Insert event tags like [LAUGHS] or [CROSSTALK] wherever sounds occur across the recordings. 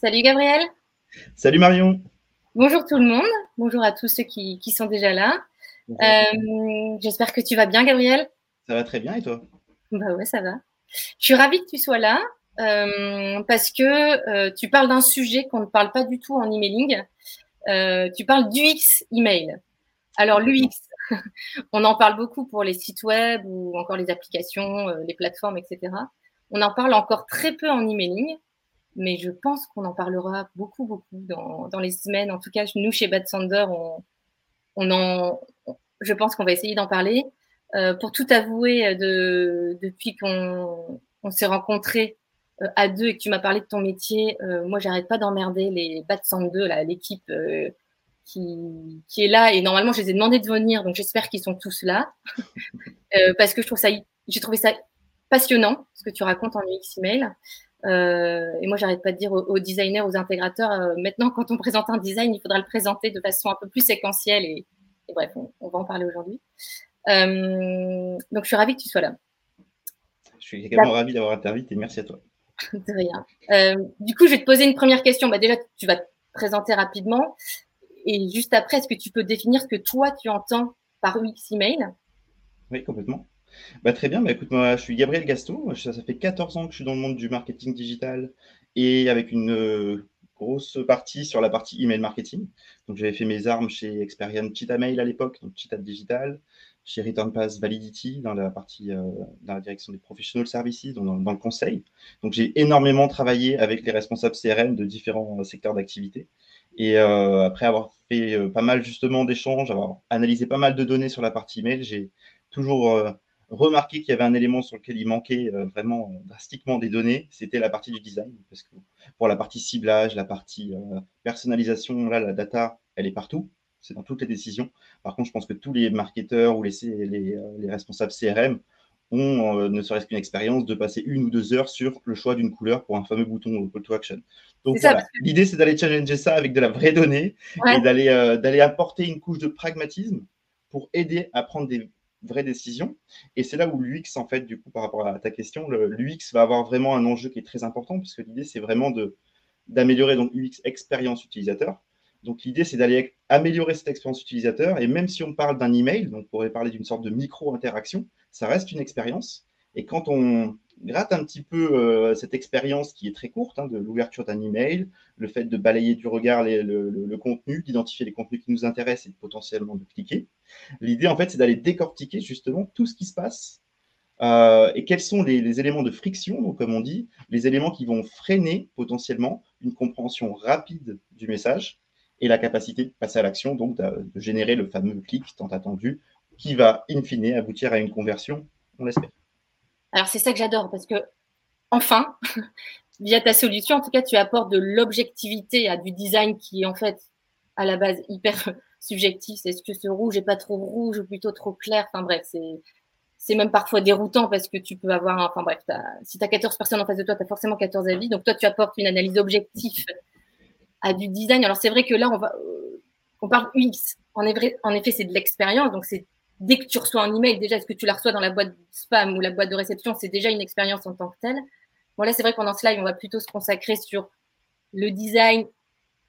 Salut Gabriel. Salut Marion. Bonjour tout le monde. Bonjour à tous ceux qui, sont déjà là. Euh, j'espère que tu vas bien, Gabriel. Ça va très bien et toi? Bah ouais, ça va. Je suis ravie que tu sois là euh, parce que euh, tu parles d'un sujet qu'on ne parle pas du tout en emailing. tu parles d'UX email. Alors l'UX, [LAUGHS] on en parle beaucoup pour les sites web ou encore les applications, les plateformes, etc. On en parle encore très peu en emailing mais je pense qu'on en parlera beaucoup, beaucoup dans, dans, les semaines. En tout cas, nous, chez Bad Sander, on, on en, je pense qu'on va essayer d'en parler. Euh, pour tout avouer, de, depuis qu'on on, s'est rencontrés euh, à deux et que tu m'as parlé de ton métier, euh, moi, j'arrête pas d'emmerder les Bad Sander, l'équipe euh, qui, qui, est là. Et normalement, je les ai demandé de venir, donc j'espère qu'ils sont tous là. [LAUGHS] Euh, parce que je trouve ça, j'ai trouvé ça passionnant, ce que tu racontes en UX email. Euh, et moi, j'arrête pas de dire aux, designers, aux intégrateurs, euh, maintenant, quand on présente un design, il faudra le présenter de façon un peu plus séquentielle. Et, bref, on, va en parler aujourd'hui. Euh, donc, je suis ravie que tu sois là. Je suis également ravie d'avoir été invité. Merci à toi. [LAUGHS] de rien. du coup, je vais te poser une première question. Bah, déjà, tu vas te présenter rapidement. Et juste après, est-ce que tu peux définir ce que toi, tu entends par UX email Oui, complètement. Bah, très bien, bah, écoute, moi je suis Gabriel Gasto, ça, fait 14 ans que je suis dans le monde du marketing digital et avec une euh, grosse partie sur la partie email marketing. Donc j'avais fait mes armes chez Experian Cheetah Mail à l'époque, donc Cheetah Digital, chez Return Pass Validity dans la partie euh, dans la direction des professional services, dans, dans le conseil. Donc j'ai énormément travaillé avec les responsables CRM de différents euh, secteurs d'activité. Et après avoir fait pas mal justement d'échanges, avoir analysé pas mal de données sur la partie email, j'ai toujours remarqué qu'il y avait un élément sur lequel il manquait euh, vraiment euh, drastiquement des données, c'était la partie du design. Parce que pour la partie ciblage, la partie euh, personnalisation, là, la data, elle est partout. C'est dans toutes les décisions. Par contre, je pense que tous les marketeurs ou les, les, les responsables CRM ont ne serait-ce qu'une expérience de passer une ou deux heures sur le choix d'une couleur pour un fameux bouton call to action. Donc voilà, l'idée c'est d'aller challenger ça avec de la vraie donnée et d'aller d'aller apporter une couche de pragmatisme pour aider à prendre des vraie décision. Et c'est là où l'UX, en fait, du coup, par rapport à ta question, l'UX va avoir vraiment un enjeu qui est très important, puisque l'idée, c'est vraiment d'améliorer donc UX expérience utilisateur. Donc l'idée, c'est d'aller améliorer cette expérience utilisateur. Et même si on parle d'un email, donc on pourrait parler d'une sorte de micro-interaction, ça reste une expérience. Et quand on gratte un petit peu euh, cette expérience qui est très courte, hein, de l'ouverture d'un email, le fait de balayer du regard le, contenu, d'identifier les contenus qui nous intéressent et potentiellement de cliquer. L'idée, en fait, c'est d'aller décortiquer justement tout ce qui se passe euh, et quels sont les, éléments de friction, comme on dit, les éléments qui vont freiner potentiellement une compréhension rapide du message et la capacité de passer à l'action, donc de générer le fameux clic tant attendu qui va in fine aboutir à une conversion, on l'espère. Alors c'est ça que j'adore parce que enfin, [LAUGHS] via ta solution, en tout cas, tu apportes de l'objectivité à du design qui est en fait à la base hyper [LAUGHS] subjectif. Est-ce que ce rouge est pas trop rouge ou plutôt trop clair Enfin bref, c'est c'est même parfois déroutant parce que tu peux avoir, enfin bref, si tu as 14 personnes en face de toi, tu as forcément 14 avis. Donc toi, tu apportes une analyse objective à du design. Alors c'est vrai que là, on va, euh, on parle UX. En effet, c'est de l'expérience, donc c'est dès que tu reçois un email, déjà, est-ce que tu la reçois dans la boîte spam ou la boîte de réception C'est déjà une expérience en tant que telle. Bon, là, c'est vrai qu'en ce live, on va plutôt se consacrer sur le design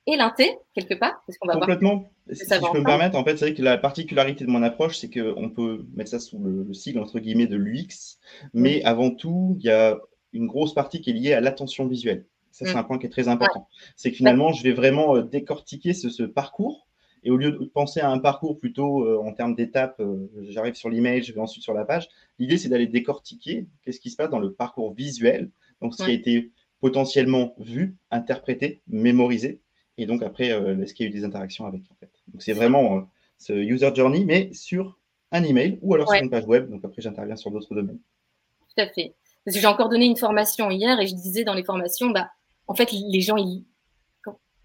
et l'inté, quelque part. Parce qu'on va Complètement. si je peux me permettre, en fait, c'est vrai que la particularité de mon approche, c'est qu'on peut mettre ça sous le, sigle, entre guillemets, de l'UX. Mais avant tout, il y a une grosse partie qui est liée à l'attention visuelle. Ça, c'est mm. un point qui est très important. C'est que finalement, je vais vraiment euh, décortiquer ce parcours et au lieu de penser à un parcours plutôt euh, en termes d'étapes, euh, j'arrive sur l'email, je vais ensuite sur la page, l'idée c'est d'aller décortiquer qu'est-ce qui se passe dans le parcours visuel, donc ce qui a été potentiellement vu, interprété, mémorisé, et donc après, euh, est-ce qu'il y a eu des interactions avec en fait. Donc c'est vraiment ce user journey, mais sur un email ou alors sur une page web. Donc après, j'interviens sur d'autres domaines. Tout à fait. Parce que j'ai encore donné une formation hier et je disais dans les formations, bah, en fait, les gens, ils,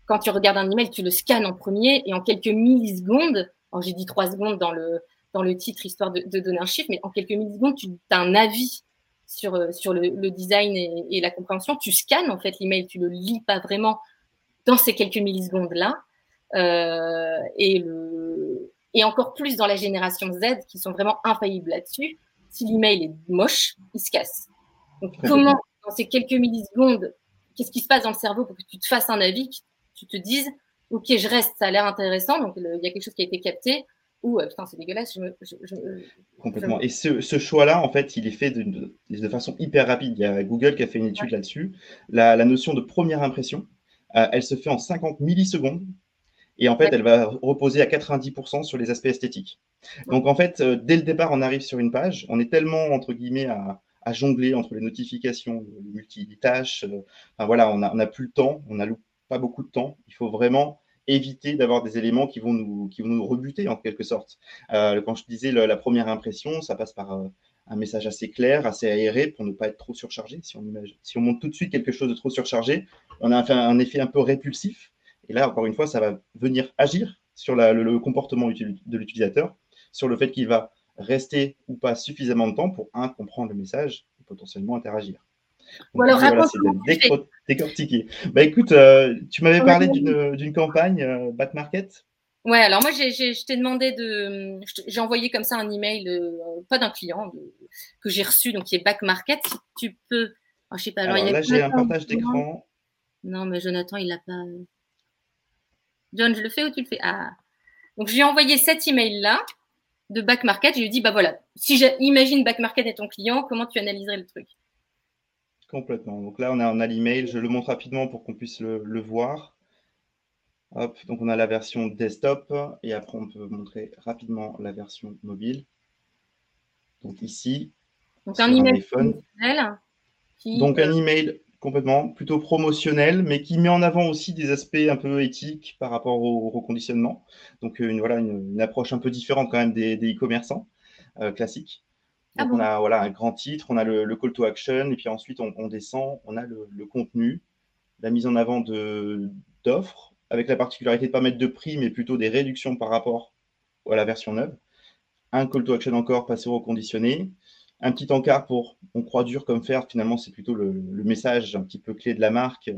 quand tu regardes un email, tu le scannes en premier et en quelques millisecondes, alors j'ai dit trois secondes dans le, dans le titre histoire de, donner un chiffre, mais en quelques millisecondes, tu as un avis sur, euh, sur le, design et, la compréhension. Tu scannes en fait l'email, tu le lis pas vraiment dans ces quelques millisecondes-là. Euh, et, le, et encore plus dans la génération Z qui sont vraiment infaillibles là-dessus. Si l'email est moche, il se casse. Donc, [LAUGHS] comment, dans ces quelques millisecondes, qu'est-ce qui se passe dans le cerveau pour que tu te fasses un avis, tu te dises, ok, je reste, ça a l'air intéressant, donc il y a quelque chose qui a été capté, ou euh, putain, c'est dégueulasse. Complètement. Et ce, choix-là, en fait, il est fait de, de, façon hyper rapide. Il y a Google qui a fait une étude là-dessus. La, notion de première impression, euh, elle se fait en 50 millisecondes. Et en fait, elle va reposer à 90% sur les aspects esthétiques. Donc, en fait, euh, dès le départ, on arrive sur une page. On est tellement, entre guillemets, à, jongler entre les notifications, les multitâches. enfin, voilà, on n'a on a plus le temps. On n'a pas beaucoup de temps. Il faut vraiment éviter d'avoir des éléments qui vont nous, rebuter en quelque sorte. Euh, quand je disais la première impression, ça passe par euh, un message assez clair, assez aéré pour ne pas être trop surchargé. Si on, monte tout de suite quelque chose de trop surchargé, on a un, effet un peu répulsif. Et là, encore une fois, ça va venir agir sur la, le, comportement de l'utilisateur, sur le fait qu'il va rester ou pas suffisamment de temps pour, un, comprendre le message et potentiellement interagir. Ou alors, voilà, décortiquer. Bah écoute, euh, tu m'avais parlé d'une campagne euh, Back Market. Ouais, alors moi, je t'ai demandé de. J'ai envoyé comme ça un email, euh, pas d'un client, que j'ai reçu, donc qui est Back Market. Si tu peux. Oh, je sais pas. Alors, là, j'ai un partage d'écran. Non, mais Jonathan, il n'a pas. John, je le fais ou tu le fais? Ah. Donc, je lui ai envoyé cet email-là de Back Market. Je lui ai dit, bah voilà, si j'imagine Back Market est ton client, comment tu analyserais le truc? Complètement. Donc là, on a, on a l'email. Je le montre rapidement pour qu'on puisse le, voir. Hop, donc on a la version desktop et après on peut montrer rapidement la version mobile. Donc ici, donc un email Donc un email complètement plutôt promotionnel, mais qui met en avant aussi des aspects un peu éthiques par rapport au, reconditionnement. Donc une, voilà, une, approche un peu différente quand même des e-commerçants euh, classiques. Ah on a voilà, un grand titre, on a le, call to action, et puis ensuite, on, descend, on a le, contenu, la mise en avant d'offres, avec la particularité de ne pas mettre de prix, mais plutôt des réductions par rapport à la version neuve. Un call to action encore, passer au reconditionné. Un petit encart pour on croit dur comme fer, finalement, c'est plutôt le, message un petit peu clé de la marque.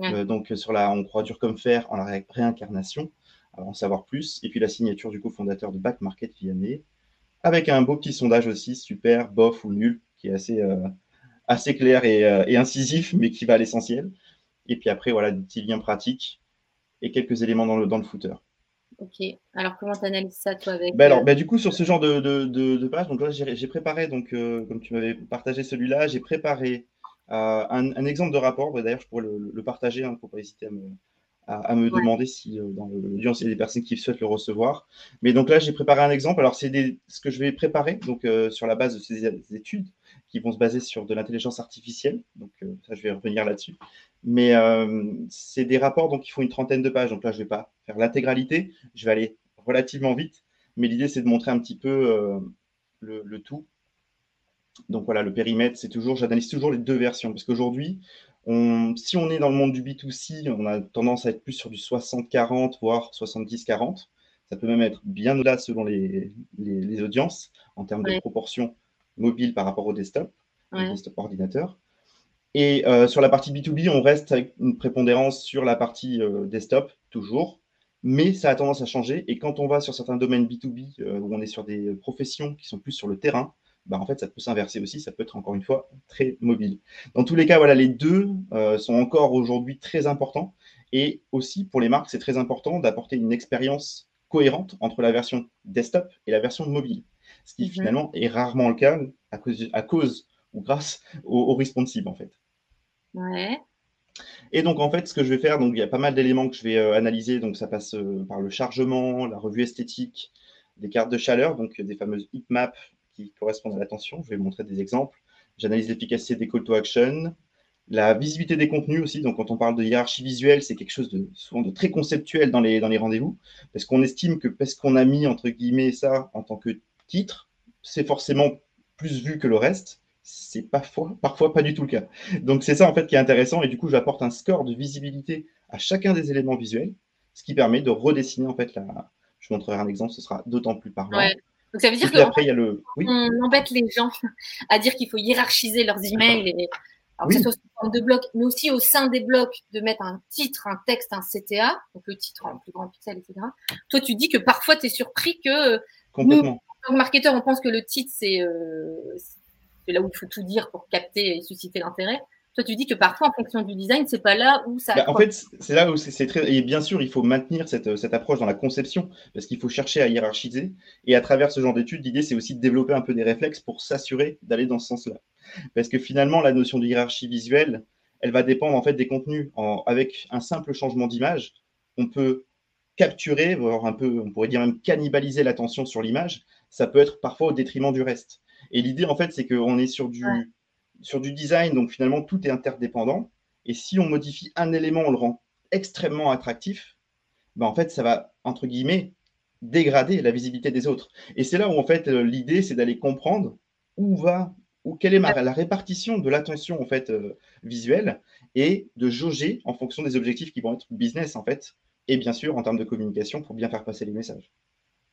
Euh, donc, sur la on croit dur comme fer en la réincarnation, en savoir plus. Et puis la signature du cofondateur de Back Market Vianney avec un beau petit sondage aussi, super, bof ou nul, qui est assez, euh, assez clair euh, et, incisif, mais qui va à l'essentiel. Et puis après, voilà, des petits liens pratiques et quelques éléments dans le, dans le footer. Ok. Alors, comment tu analyses ça, toi, avec ben alors, ben du coup, sur ce genre de, de, de, page, donc là, j'ai préparé, donc, comme tu m'avais partagé celui-là, j'ai préparé un, exemple de rapport. D'ailleurs, je pourrais le, partager, il hein, ne faut pas hésiter à me, à, me demander si euh, dans l'audience il y a des personnes qui souhaitent le recevoir. Mais donc là, j'ai préparé un exemple. Alors, c'est ce que je vais préparer donc, euh, sur la base de ces études qui vont se baser sur de l'intelligence artificielle. Donc, euh, ça, je vais revenir là-dessus. Mais c'est des rapports, donc il faut une trentaine de pages. Donc là, je ne vais pas faire l'intégralité. Je vais aller relativement vite. Mais l'idée, c'est de montrer un petit peu le, le tout. Donc voilà, le périmètre, c'est toujours, j'analyse toujours les deux versions, parce qu'aujourd'hui, si on est dans le monde du B2C, on a tendance à être plus sur du 60-40, voire 70-40. Ça peut même être bien au-delà selon les, audiences, en termes de proportion mobile par rapport au desktop, au desktop ordinateur. Et euh, sur la partie B2B, on reste avec une prépondérance sur la partie euh, desktop, toujours. Mais ça a tendance à changer. Et quand on va sur certains domaines B2B, euh, où on est sur des professions qui sont plus sur le terrain, bah, en fait, ça peut s'inverser aussi, ça peut être encore une fois très mobile. Dans tous les cas, voilà, les deux euh, sont encore aujourd'hui très importants. Et aussi, pour les marques, c'est très important d'apporter une expérience cohérente entre la version desktop et la version mobile. Ce qui mhm. finalement est rarement le cas à cause, à cause ou grâce au, responsive, en fait. Ouais. Et donc, en fait, ce que je vais faire, donc il y a pas mal d'éléments que je vais euh, analyser. Donc, ça passe euh, par le chargement, la revue esthétique, des cartes de chaleur, donc des fameuses heatmaps qui correspondent à l'attention. Je vais vous montrer des exemples. J'analyse l'efficacité des call to action, la visibilité des contenus aussi. Donc, quand on parle de hiérarchie visuelle, c'est quelque chose de souvent de très conceptuel dans les, dans les rendez-vous, parce qu'on estime que parce qu'on a mis entre guillemets ça en tant que titre, c'est forcément plus vu que le reste. C'est parfois, parfois pas du tout le cas. Donc, c'est ça en fait qui est intéressant. Et du coup, j'apporte un score de visibilité à chacun des éléments visuels, ce qui permet de redessiner en fait la. Je vous montrerai un exemple, ce sera d'autant plus parlant. Donc ça veut dire qu'on embête les gens [LAUGHS] à dire qu'il faut hiérarchiser leurs emails, et, alors que ce soit sous forme de blocs, mais aussi au sein des blocs, de mettre un titre, un texte, un CTA, donc le titre en plus grand pixel, etc. Toi, tu dis que parfois, tu es surpris que Complètement. nous, en tant que marketeur, on pense que le titre, c'est euh, là où il faut tout dire pour capter et susciter l'intérêt. Toi, tu dis que parfois, en fonction du design, c'est pas là où ça. Bah, en fait, c'est là où c'est très. Et bien sûr, il faut maintenir cette, cette approche dans la conception, parce qu'il faut chercher à hiérarchiser. Et à travers ce genre d'études, l'idée, c'est aussi de développer un peu des réflexes pour s'assurer d'aller dans ce sens-là. Parce que finalement, la notion de hiérarchie visuelle, elle va dépendre en fait des contenus. avec un simple changement d'image, on peut capturer, voire un peu, on pourrait dire même cannibaliser l'attention sur l'image. Ça peut être parfois au détriment du reste. Et l'idée, en fait, c'est qu'on est sur du sur du design, donc finalement tout est interdépendant. Et si on modifie un élément, on le rend extrêmement attractif, ben en fait, ça va, entre guillemets, dégrader la visibilité des autres. Et c'est là où, en fait, euh, l'idée, c'est d'aller comprendre où va, ou quelle est la répartition de l'attention, en fait, euh, visuelle, et de jauger en fonction des objectifs qui vont être business, en fait, et bien sûr, en termes de communication, pour bien faire passer les messages.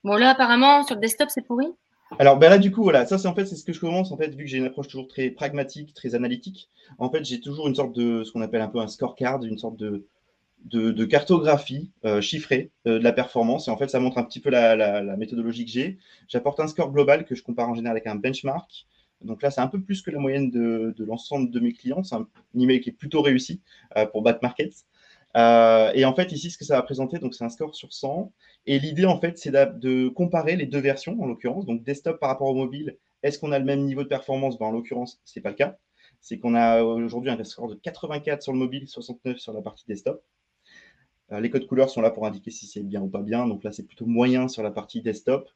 Bon, là, apparemment, sur le desktop, c'est pourri alors ben là du coup voilà. Ça c'est en fait c'est ce que je commence en fait vu que j'ai une approche toujours très pragmatique très analytique. En fait j'ai toujours une sorte de ce qu'on appelle un peu un scorecard une sorte de de, cartographie euh, chiffrée euh, de la performance. Et en fait ça montre un petit peu la, méthodologie que j'ai. J'apporte un score global que je compare en général avec un benchmark. Donc là c'est un peu plus que la moyenne de, l'ensemble de mes clients. C'est un email qui est plutôt réussi euh, pour Bat Markets. Et en fait, ici, ce que ça va présenter, donc c'est un score sur 100. Et l'idée, en fait, c'est de comparer les deux versions, en l'occurrence. Donc, desktop par rapport au mobile, est-ce qu'on a le même niveau de performance? Ben, En l'occurrence, ce n'est pas le cas. C'est qu'on a aujourd'hui un score de 84 sur le mobile, 69 sur la partie desktop. Euh, les codes couleurs sont là pour indiquer si c'est bien ou pas bien. Donc là, c'est plutôt moyen sur la partie desktop.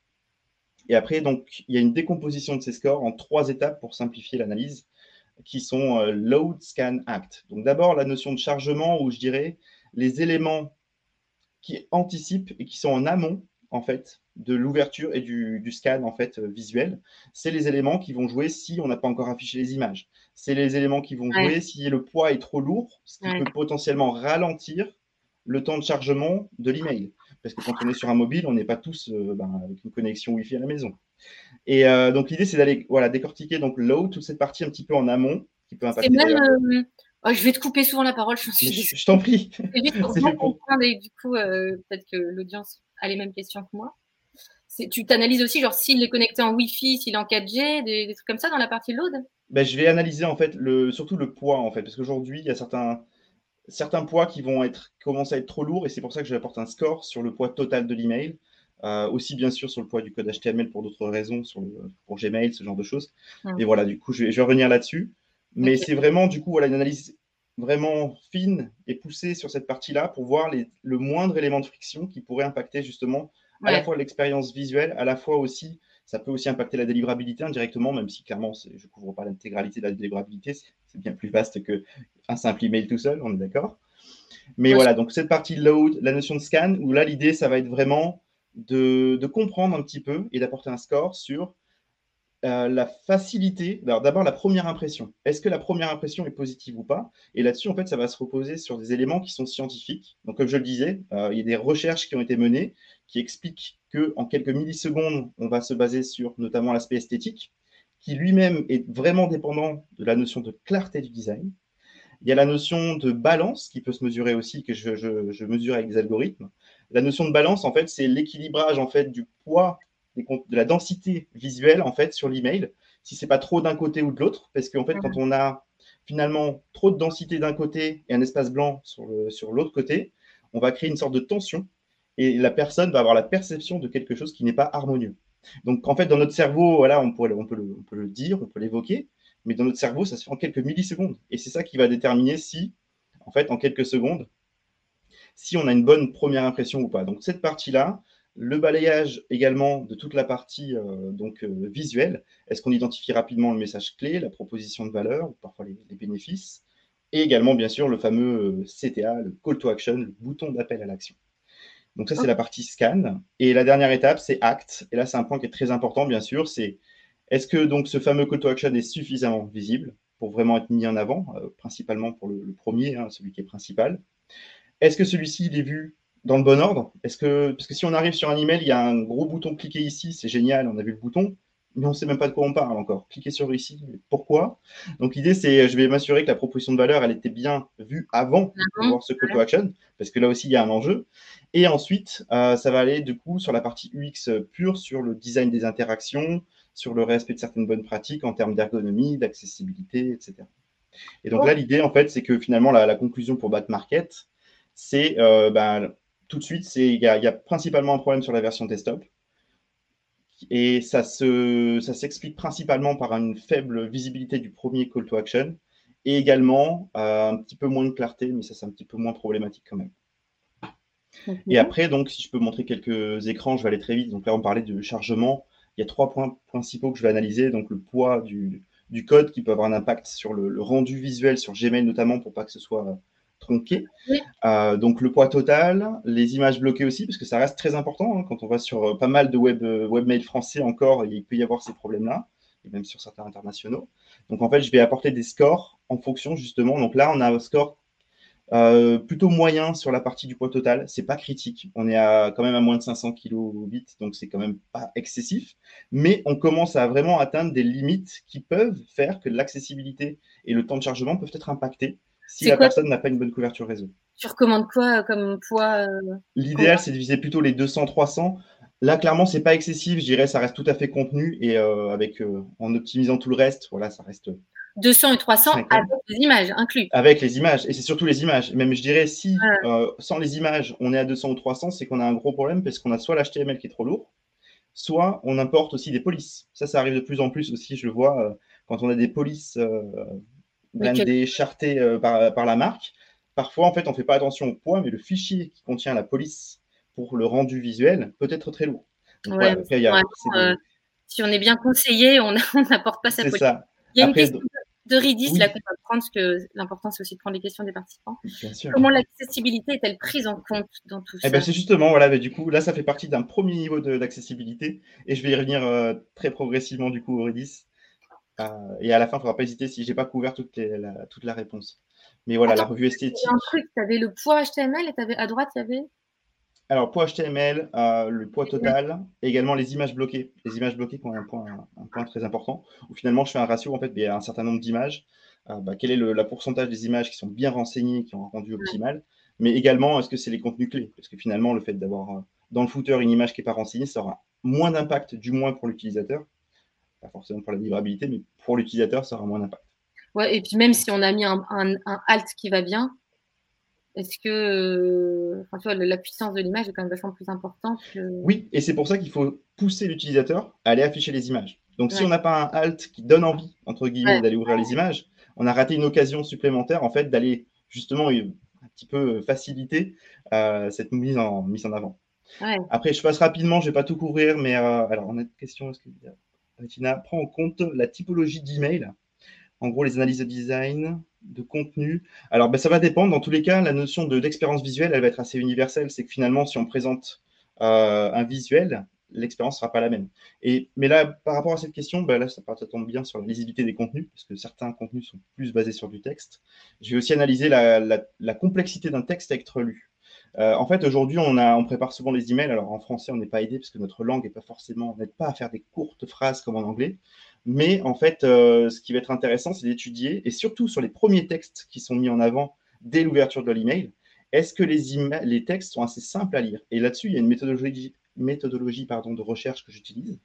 Et après, donc, il y a une décomposition de ces scores en trois étapes pour simplifier l'analyse qui sont euh, Load, Scan, Act. Donc d'abord, la notion de chargement, où je dirais les éléments qui anticipent et qui sont en amont, en fait, de l'ouverture et du, scan, en fait, euh, visuel. C'est les éléments qui vont jouer si on n'a pas encore affiché les images. C'est les éléments qui vont jouer si le poids est trop lourd, ce qui peut potentiellement ralentir le temps de chargement de l'email. Parce que quand on est sur un mobile, on n'est pas tous euh, ben, avec une connexion Wi-Fi à la maison. Et euh, donc l'idée, c'est d'aller voilà, décortiquer donc low, toute cette partie un petit peu en amont qui peut impacter. Même, oh, je vais te couper souvent la parole, je, je, je t'en prie. [LAUGHS] C'est juste pour comprendre et du coup, euh, peut-être que l'audience a les mêmes questions que moi. Tu t'analyses aussi, genre s'il est connecté en Wi-Fi, s'il est en 4G, des, trucs comme ça dans la partie load? Ben, Je vais analyser en fait le, surtout le poids en fait, parce qu'aujourd'hui, il y a certains, certains poids qui vont être, commencer à être trop lourds et c'est pour ça que je apporte un score sur le poids total de l'email. Euh, aussi bien sûr sur le poids du code HTML pour d'autres raisons, sur pour Gmail, ce genre de choses. Et voilà, du coup, je vais, revenir là-dessus. Mais c'est vraiment, du coup, voilà, une analyse vraiment fine et poussée sur cette partie-là pour voir les, le moindre élément de friction qui pourrait impacter justement à la fois l'expérience visuelle, à la fois aussi, ça peut aussi impacter la délivrabilité indirectement, même si clairement, je ne couvre pas l'intégralité de la délivrabilité, c'est bien plus vaste qu'un simple email tout seul, on est d'accord. Mais voilà, donc cette partie load, la notion de scan, où là, l'idée, ça va être vraiment de, comprendre un petit peu et d'apporter un score sur euh, la facilité. Alors d'abord la première impression. Est-ce que la première impression est positive ou pas? Et là-dessus, en fait, ça va se reposer sur des éléments qui sont scientifiques. Donc comme je le disais, euh, il y a des recherches qui ont été menées qui expliquent que en quelques millisecondes, on va se baser sur notamment l'aspect esthétique, qui lui-même est vraiment dépendant de la notion de clarté du design. Il y a la notion de balance qui peut se mesurer aussi, que je, je mesure avec des algorithmes. La notion de balance, en fait, c'est l'équilibrage en fait du poids de la densité visuelle en fait sur l'email. Si c'est pas trop d'un côté ou de l'autre, parce qu'en fait, quand on a finalement trop de densité d'un côté et un espace blanc sur l'autre sur côté, on va créer une sorte de tension et la personne va avoir la perception de quelque chose qui n'est pas harmonieux. Donc en fait, dans notre cerveau, voilà, on, pourrait, on, peut, le, on peut le dire, on peut l'évoquer, mais dans notre cerveau, ça se fait en quelques millisecondes. Et c'est ça qui va déterminer si, en fait, en quelques secondes, si on a une bonne première impression ou pas. Donc cette partie-là, le balayage également de toute la partie euh, donc euh, visuelle. Est-ce qu'on identifie rapidement le message clé, la proposition de valeur ou parfois les, bénéfices? Et également bien sûr le fameux euh, CTA, le call to action, le bouton d'appel à l'action. Donc ça c'est la partie scan. Et la dernière étape c'est act. Et là c'est un point qui est très important bien sûr. C'est est-ce que donc ce fameux call to action est suffisamment visible pour vraiment être mis en avant, principalement pour le, premier, hein, celui qui est principal? Est-ce que celui-ci, il est vu dans le bon ordre Est-ce que parce que si on arrive sur un email, il y a un gros bouton cliquer ici, c'est génial, on a vu le bouton, mais on ne sait même pas de quoi on parle encore. Cliquez sur ici, pourquoi? Donc l'idée c'est, je vais m'assurer que la proposition de valeur, elle était bien vue avant de voir ce call to action, parce que là aussi il y a un enjeu. Et ensuite, euh, ça va aller du coup sur la partie UX pure, sur le design des interactions, sur le respect de certaines bonnes pratiques en termes d'ergonomie, d'accessibilité, etc. Et donc là, l'idée, en fait, c'est que finalement, la, conclusion pour Back Market, c'est euh, ben, tout de suite, il y, a principalement un problème sur la version desktop. Et ça s'explique principalement par une faible visibilité du premier call to action et également euh, un petit peu moins de clarté, mais ça c'est un petit peu moins problématique quand même. Et après, donc, si je peux montrer quelques écrans, je vais aller très vite. Donc là, on parlait de chargement. Il y a trois points principaux que je vais analyser. Donc le poids du, code qui peut avoir un impact sur le, rendu visuel sur Gmail notamment pour pas que ce soit tronqué. Euh, donc le poids total, les images bloquées aussi, parce que ça reste très important. Hein. quand on va sur euh, pas mal de web, webmail français encore, il peut y avoir ces problèmes-là, et même sur certains internationaux. Donc en fait, je vais apporter des scores en fonction justement. Donc là, on a un score euh, plutôt moyen sur la partie du poids total. C'est pas critique. On est à, quand même à moins de 500 kilobits, donc c'est quand même pas excessif. Mais on commence à vraiment atteindre des limites qui peuvent faire que l'accessibilité et le temps de chargement peuvent être impactés si la personne n'a pas une bonne couverture réseau. Tu recommandes quoi comme poids euh, L'idéal, c'est de viser plutôt les 200-300. Là, clairement, c'est pas excessif. Je dirais, ça reste tout à fait contenu et euh, avec euh, en optimisant tout le reste, voilà, ça reste. 200 et 300 avec les images inclus. Avec les images et c'est surtout les images. Même je dirais, si euh, sans les images, on est à 200 ou 300, c'est qu'on a un gros problème parce qu'on a soit l'HTML qui est trop lourd, soit on importe aussi des polices. Ça, ça arrive de plus en plus aussi. Je le vois quand on a des polices blindées, chartées par, par la marque. Parfois, en fait, on fait pas attention au poids, mais le fichier qui contient la police pour le rendu visuel peut être très lourd. si on est bien conseillé, on [LAUGHS] n'apporte pas sa. Ça. Il y a une question de Ridis là qu'on va prendre, parce que l'important c'est aussi de prendre les questions des participants. Comment l'accessibilité est-elle prise en compte dans tout eh ben, ça? C'est justement, voilà, mais du coup, là ça fait partie d'un premier niveau d'accessibilité et je vais y revenir euh, très progressivement du coup au Ridis. Euh, et à la fin, il ne faudra pas hésiter si je n'ai pas couvert toute, la, toute la réponse. Mais voilà, la revue esthétique. Un truc, tu avais le poids HTML et à droite, il y avait? Alors, poids HTML, euh, le poids total, et également les images bloquées. Les images bloquées qui ont un point, un point très important, où finalement je fais un ratio, en fait, il y a un certain nombre d'images. Euh, bah, quel est le la pourcentage des images qui sont bien renseignées, qui ont un rendu optimal, mais également, est-ce que c'est les contenus clés? Parce que finalement, le fait d'avoir euh, dans le footer une image qui n'est pas renseignée, ça aura moins d'impact, du moins pour l'utilisateur. Pas forcément pour la livrabilité, mais pour l'utilisateur, ça aura moins d'impact. Ouais, et puis même si on a mis un, un, un alt qui va bien, est-ce que la puissance de l'image est quand même vachement plus importante Oui, et c'est pour ça qu'il faut pousser l'utilisateur à aller afficher les images. Donc, si on n'a pas un alt qui donne envie, entre guillemets, d'aller ouvrir les images, on a raté une occasion supplémentaire, en fait, d'aller justement un petit peu faciliter euh, cette mise en, mise en avant. Après, je passe rapidement, je ne vais pas tout couvrir, mais euh, alors, on a une question. Est-ce que Tina prend en compte la typologie d'email En gros, les analyses de design, de contenu Alors, ben, ça va dépendre. Dans tous les cas, la notion d'expérience visuelle, elle va être assez universelle. C'est que finalement, si on présente euh, un visuel, l'expérience ne sera pas la même. Mais là, par rapport à cette question, ben là, ça, tombe bien sur la lisibilité des contenus, parce que certains contenus sont plus basés sur du texte. Je vais aussi analyser la, complexité d'un texte à être lu. Euh, en fait, aujourd'hui, on, on prépare souvent les emails. Alors, en français, on n'est pas aidé parce que notre langue n'est pas forcément, n'aide pas à faire des courtes phrases comme en anglais. Mais en fait, euh, ce qui va être intéressant, c'est d'étudier, et surtout sur les premiers textes qui sont mis en avant dès l'ouverture de l'email, est-ce que les, les, textes sont assez simples à lire? Et là-dessus, il y a une méthodologie, méthodologie pardon, de recherche que j'utilise,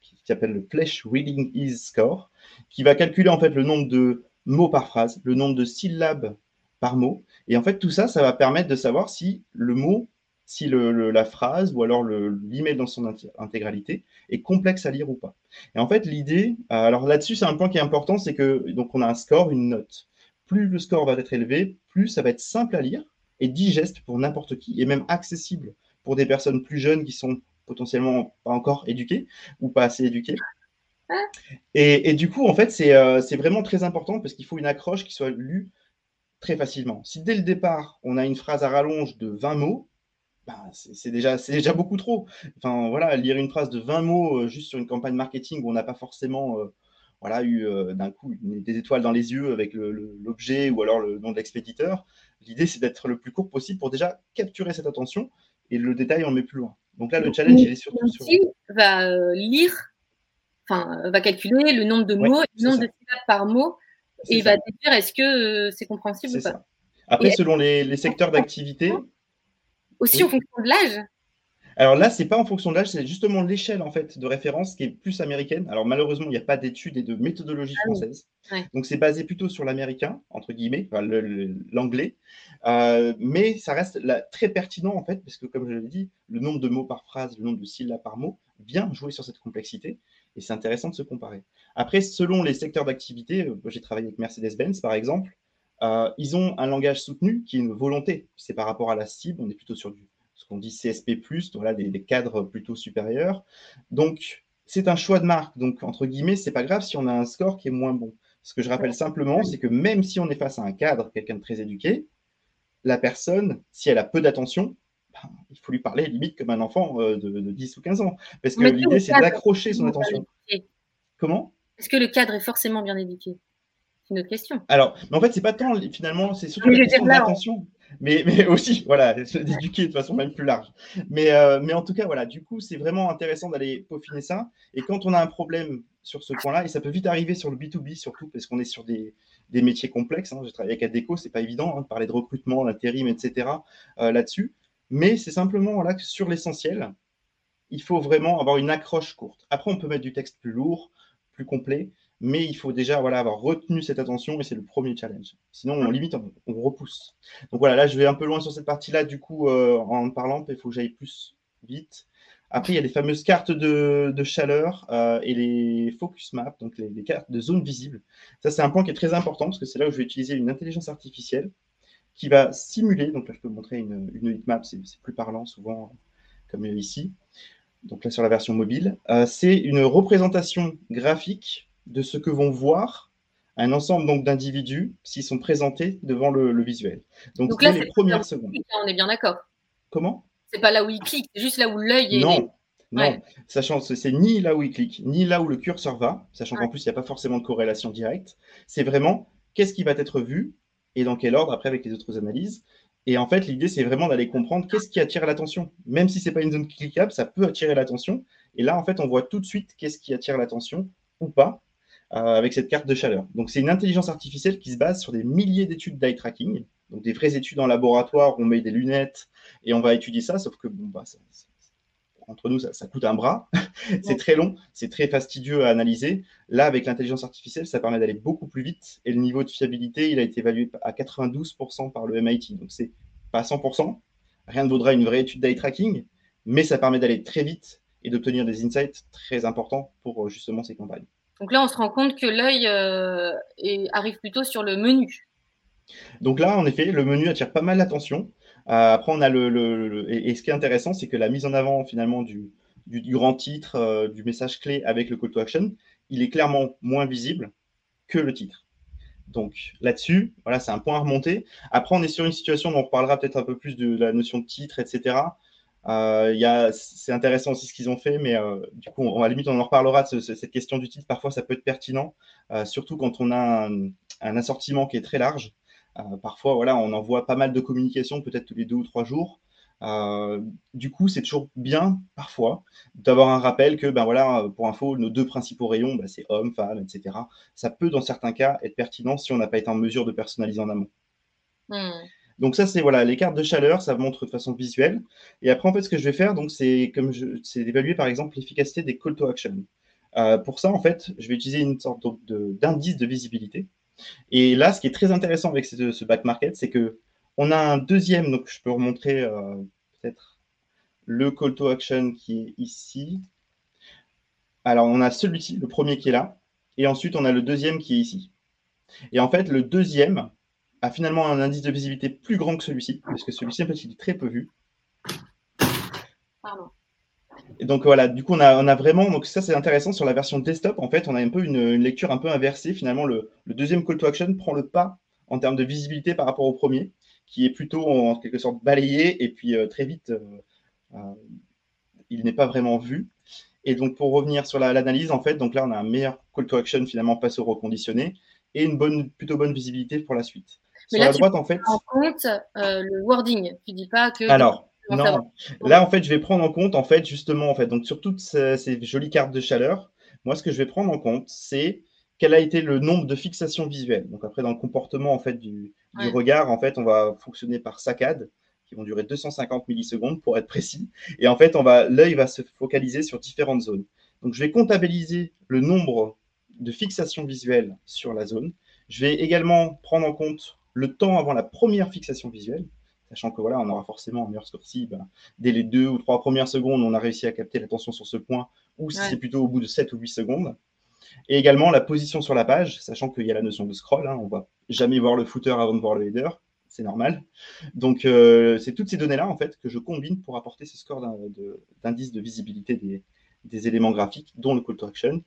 qui s'appelle le Flash Reading Ease Score, qui va calculer en fait le nombre de mots par phrase, le nombre de syllabes par mot. Et en fait, tout ça, ça va permettre de savoir si le mot si la phrase ou alors l'email dans son intégralité est complexe à lire ou pas. Et en fait, l'idée, euh, alors là-dessus, c'est un point qui est important, c'est que donc on a un score, une note. Plus le score va être élevé, plus ça va être simple à lire et digeste pour n'importe qui et même accessible pour des personnes plus jeunes qui sont potentiellement pas encore éduquées ou pas assez éduquées. Et, du coup, en fait, euh, c'est vraiment très important parce qu'il faut une accroche qui soit lue très facilement. Si dès le départ, on a une phrase à rallonge de 20 mots, bah, c'est déjà, déjà beaucoup trop. Enfin, voilà, lire une phrase de 20 mots euh, juste sur une campagne marketing où on n'a pas forcément euh, voilà, eu euh, d'un coup des étoiles dans les yeux avec l'objet ou alors le nom de l'expéditeur. L'idée, c'est d'être le plus court possible pour déjà capturer cette attention et le détail, on met plus loin. Donc là, le challenge, il est surtout sur. va lire, enfin, va calculer le nombre de mots, le nombre de syllabes par mot et il va dire est-ce que c'est compréhensible ou pas. Après, selon les, les secteurs d'activité, aussi en fonction de l'âge Alors là, c'est pas en fonction de l'âge, c'est justement l'échelle en fait de référence qui est plus américaine. Alors malheureusement, il n'y a pas d'études et de méthodologie Ah oui. française. Ouais. Donc c'est basé plutôt sur l'américain, entre guillemets, enfin, l'anglais. Euh, mais ça reste là, très pertinent en fait, parce que comme je l'ai dit, le nombre de mots par phrase, le nombre de syllabes par mot vient jouer sur cette complexité. Et c'est intéressant de se comparer. Après, selon les secteurs d'activité, euh, j'ai travaillé avec Mercedes-Benz par exemple, euh, ils ont un langage soutenu qui est une volonté. C'est par rapport à la cible, on est plutôt sur du, ce qu'on dit CSP, donc là, des, des cadres plutôt supérieurs. Donc, c'est un choix de marque. Donc, entre guillemets, c'est pas grave si on a un score qui est moins bon. Ce que je rappelle simplement, c'est que même si on est face à un cadre, quelqu'un de très éduqué, la personne, si elle a peu d'attention, il faut lui parler limite comme un enfant euh, de, de 10 ou 15 ans. Parce que l'idée, c'est d'accrocher son attention. Comment? Est-ce que le cadre est forcément bien éduqué C'est une autre question. Alors, mais en fait, c'est pas tant finalement, c'est surtout Mais la question l'attention. Mais, mais [LAUGHS] aussi, voilà, d'éduquer de façon même plus large. Mais, euh, mais en tout cas, voilà, du coup, c'est vraiment intéressant d'aller peaufiner ça. Et quand on a un problème sur ce point-là, et ça peut vite arriver sur le B2B surtout, parce qu'on est sur des, des métiers complexes. Hein. J'ai travaillé avec Adeco, c'est pas évident hein, de parler de recrutement, d'intérim, etc. euh, là-dessus. Mais c'est simplement voilà, que sur l'essentiel, il faut vraiment avoir une accroche courte. Après, on peut mettre du texte plus lourd, plus complet, mais il faut déjà voilà, avoir retenu cette attention et c'est le premier challenge. Sinon, on limite, on, on repousse. Donc voilà, là, je vais un peu loin sur cette partie-là, du coup, euh, en parlant, il faut que j'aille plus vite. Après, il y a les fameuses cartes de, de chaleur euh, et les focus maps, donc les, les cartes de zone visible. Ça, c'est un point qui est très important parce que c'est là où je vais utiliser une intelligence artificielle qui va simuler, donc là, je peux montrer une, une heatmap, c'est plus parlant souvent, comme ici. Donc là, sur la version mobile, euh, c'est une représentation graphique de ce que vont voir un ensemble donc d'individus s'ils sont présentés devant le, le visuel. Donc, Donc là, les premières secondes. On est bien d'accord. Comment? C'est pas là où il clique, c'est juste là où l'œil est. Non, non. Ouais. Sachant que c'est ni là où il clique, ni là où le curseur va, sachant qu'en plus, il n'y a pas forcément de corrélation directe. C'est vraiment qu'est-ce qui va être vu et dans quel ordre après avec les autres analyses. Et en fait, l'idée, c'est vraiment d'aller comprendre qu'est-ce qui attire l'attention. Même si c'est pas une zone cliquable, ça peut attirer l'attention. Et là, en fait, on voit tout de suite qu'est-ce qui attire l'attention ou pas euh, avec cette carte de chaleur. Donc, c'est une intelligence artificielle qui se base sur des milliers d'études d'eye tracking, donc des vraies études en laboratoire où on met des lunettes et on va étudier ça, sauf que bon, bah, ça- entre nous, ça, ça coûte un bras. [LAUGHS] c'est très long, c'est très fastidieux à analyser. Là, avec l'intelligence artificielle, ça permet d'aller beaucoup plus vite et le niveau de fiabilité, il a été évalué à 92% par le MIT. Donc, c'est pas 100%. Rien ne vaudra une vraie étude d'eye tracking, mais ça permet d'aller très vite et d'obtenir des insights très importants pour euh, justement ces campagnes. Donc là, on se rend compte que l'œil euh, arrive plutôt sur le menu. Donc là, en effet, le menu attire pas mal l'attention. Euh, après, on a le, et, ce qui est intéressant, c'est que la mise en avant finalement du, du, grand titre, euh, du message clé avec le call to action, il est clairement moins visible que le titre. Donc là-dessus, voilà, c'est un point à remonter. Après, on est sur une situation dont on reparlera peut-être un peu plus de la notion de titre, etc. Euh, c'est intéressant aussi ce qu'ils ont fait, mais du coup, à la limite, on en reparlera de ce- ce- cette question du titre. Parfois, ça peut être pertinent, surtout quand on a un assortiment qui est très large. Euh, parfois, voilà, on envoie pas mal de communications, peut-être tous les deux ou trois jours. Euh, du coup, c'est toujours bien, parfois, d'avoir un rappel que, ben voilà, pour info, nos deux principaux rayons, ben, c'est hommes, femmes, etc. Ça peut, dans certains cas, être pertinent si on n'a pas été en mesure de personnaliser en amont. Hmm. Donc ça, c'est voilà, les cartes de chaleur, ça montre de façon visuelle. Et après, en fait, ce que je vais faire, donc, c'est comme c'est d'évaluer, par exemple, l'efficacité des call to action. Euh, pour ça, en fait, je vais utiliser une sorte de- d'indice de visibilité. Et là, ce qui est très intéressant avec ce, back market, c'est que on a un deuxième, donc je peux remontrer euh, peut-être le call to action qui est ici. Alors, on a celui-ci, le premier qui est là, et ensuite on a le deuxième qui est ici. Et en fait, le deuxième a finalement un indice de visibilité plus grand que celui-ci, parce que celui-ci, en fait, il est très peu vu. Pardon. Et donc voilà, du coup, on a, on a vraiment, donc ça c'est intéressant sur la version desktop, en fait, on a un peu une, une lecture un peu inversée. Finalement, le, le deuxième call to action prend le pas en termes de visibilité par rapport au premier, qui est plutôt en quelque sorte balayé, et puis euh, très vite, euh, euh, il n'est pas vraiment vu. Et donc pour revenir sur la- l'analyse, en fait, donc là on a un meilleur call to action finalement passe au reconditionné, et une bonne, plutôt bonne visibilité pour la suite. Mais sur là, la tu droite, en fait. en compte euh, le wording. Tu dis pas que. Alors, Ça non. Là, en fait, je vais prendre en compte, en fait, justement, en fait, donc sur toutes ces, ces jolies cartes de chaleur, moi, ce que je vais prendre en compte, c'est quel a été le nombre de fixations visuelles. Donc après, dans le comportement, en fait, du, regard, en fait, on va fonctionner par saccade, qui vont durer 250 millisecondes pour être précis. Et en fait, l'œil va se focaliser sur différentes zones. Donc, je vais comptabiliser le nombre de fixations visuelles sur la zone. Je vais également prendre en compte le temps avant la première fixation visuelle, sachant que voilà, on aura forcément un meilleur score si ben, dès les deux ou trois premières secondes, on a réussi à capter l'attention sur ce point, ou si c'est plutôt au bout de 7 ou 8 secondes. Et également la position sur la page, sachant qu'il y a la notion de scroll, hein, on ne va jamais voir le footer avant de voir le header, c'est normal. Donc euh, c'est toutes ces données-là en fait que je combine pour apporter ce score d'indice de, visibilité des, des éléments graphiques, dont le call to action.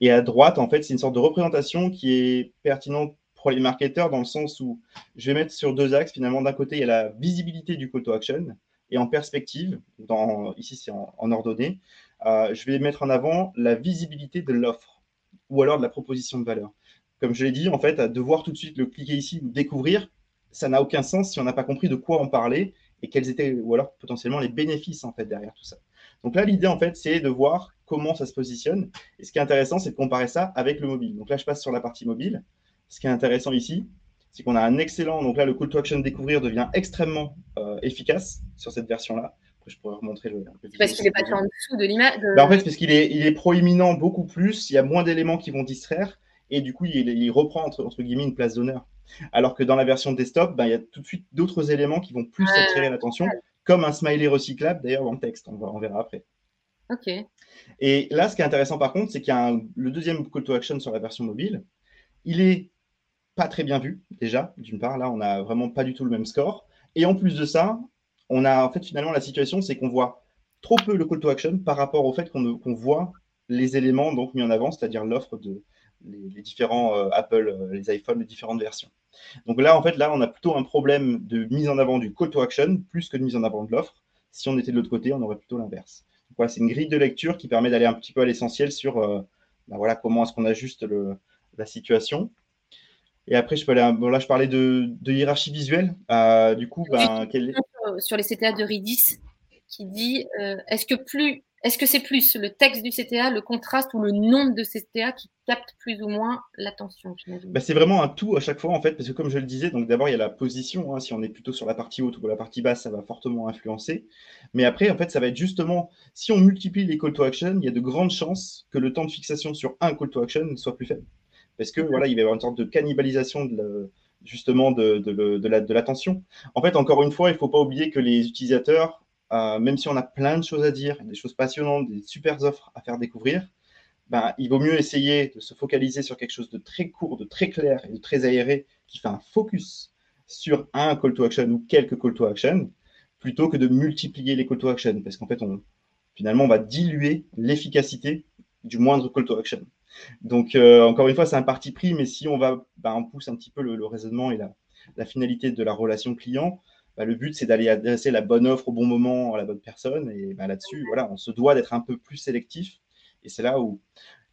Et à droite, en fait, c'est une sorte de représentation qui est pertinente pour les marketeurs dans le sens où je vais mettre sur deux axes. Finalement, d'un côté, il y a la visibilité du call to action et en perspective, dans, ici c'est en, ordonnée, euh, je vais mettre en avant la visibilité de l'offre ou alors de la proposition de valeur. Comme je l'ai dit, en fait, à devoir tout de suite le cliquer ici ou découvrir, ça n'a aucun sens si on n'a pas compris de quoi on parlait et quels étaient, ou alors potentiellement les bénéfices en fait derrière tout ça. Donc là, l'idée en fait, c'est de voir comment ça se positionne. Et ce qui est intéressant, c'est de comparer ça avec le mobile. Donc là, je passe sur la partie mobile. Ce qui est intéressant ici, c'est qu'on a un excellent. Donc là, le call to action découvrir devient extrêmement euh, efficace sur cette version-là. Je pourrais remontrer le. Parce qu'il est passé en dessous de l'image. Bah, en fait, c'est parce qu'il est, il est proéminent beaucoup plus. Il y a moins d'éléments qui vont distraire. Et du coup, il, reprend entre, entre, guillemets une place d'honneur. Alors que dans la version desktop, bah, il y a tout de suite d'autres éléments qui vont plus attirer l'attention, comme un smiley recyclable d'ailleurs dans le texte. On, on verra après. Ok. Et là, ce qui est intéressant par contre, c'est qu'il y a le deuxième call to action sur la version mobile. Il est pas très bien vu déjà. D'une part, là, on n'a vraiment pas du tout le même score. Et en plus de ça, on a en fait finalement la situation, c'est qu'on voit trop peu le call to action par rapport au fait qu'on voit les éléments donc mis en avant, c'est-à-dire l'offre de les, différents euh, Apple, euh, les iPhones, les différentes versions. Donc là, en fait, là, on a plutôt un problème de mise en avant du call to action plus que de mise en avant de l'offre. Si on était de l'autre côté, on aurait plutôt l'inverse c'est une grille de lecture qui permet d'aller un petit peu à l'essentiel sur euh, bah, voilà, comment est-ce qu'on ajuste le, la situation. Et après, je peux aller. Bon, là, je parlais de, hiérarchie visuelle. Euh, du coup, ben, sur les CTA de Ridis, qui dit euh, est-ce que plus est-ce que c'est plus le texte du CTA, le contraste ou le nombre de CTA qui capte plus ou moins l'attention bah, C'est vraiment un tout à chaque fois, en fait, parce que comme je le disais, donc d'abord, il y a la position. Hein, si on est plutôt sur la partie haute ou la partie basse, ça va fortement influencer. Mais après, en fait, ça va être justement, si on multiplie les call to action, il y a de grandes chances que le temps de fixation sur un call to action soit plus faible. Parce que voilà, il va y avoir une sorte de cannibalisation de justement de, de l'attention. En fait, encore une fois, il ne faut pas oublier que les utilisateurs euh, même si on a plein de choses à dire, des choses passionnantes, des super offres à faire découvrir, ben, il vaut mieux essayer de se focaliser sur quelque chose de très court, de très clair et de très aéré qui fait un focus sur un call to action ou quelques call to action plutôt que de multiplier les call to action parce qu'en fait, on, finalement, on va diluer l'efficacité du moindre call to action. Donc, euh, encore une fois, c'est un parti pris, mais si on va, ben, on pousse un petit peu le, raisonnement et la, la, finalité de la relation client, bah, le but, c'est d'aller adresser la bonne offre au bon moment à la bonne personne. Et bah, là-dessus, voilà, on se doit d'être un peu plus sélectif. Et c'est là où,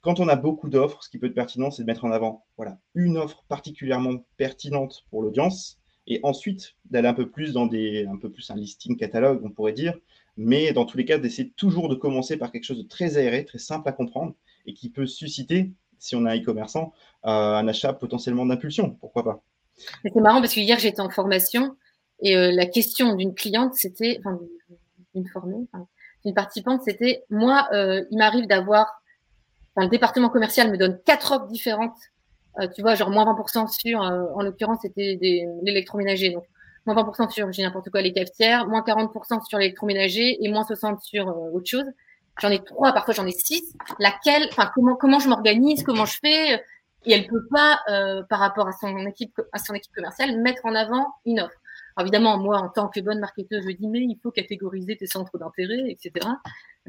quand on a beaucoup d'offres, ce qui peut être pertinent, c'est de mettre en avant voilà, une offre particulièrement pertinente pour l'audience. Et ensuite, d'aller un peu plus dans des, un peu plus un listing catalogue, on pourrait dire. Mais dans tous les cas, d'essayer toujours de commencer par quelque chose de très aéré, très simple à comprendre et qui peut susciter, si on a un e-commerçant, euh, un achat potentiellement d'impulsion. Pourquoi pas? C'est marrant parce que hier, j'étais en formation et euh, la question d'une cliente, c'était, enfin, d'une formée, d'une participante, c'était, moi, euh, il m'arrive d'avoir, enfin, le département commercial me donne quatre offres différentes. Tu vois, genre moins 20% sur, en l'occurrence, c'était l'électroménager. Donc, moins 20% sur, j'ai n'importe quoi, les cafetières, moins 40% sur l'électroménager et moins 60% sur autre chose. J'en ai trois, parfois j'en ai six. Laquelle, enfin, comment, comment je m'organise, comment je fais, et elle peut pas, par rapport à son équipe, à son équipe commerciale, mettre en avant une offre évidemment, moi, en tant que bonne marketeuse, je dis, mais il faut catégoriser tes centres d'intérêt, etc.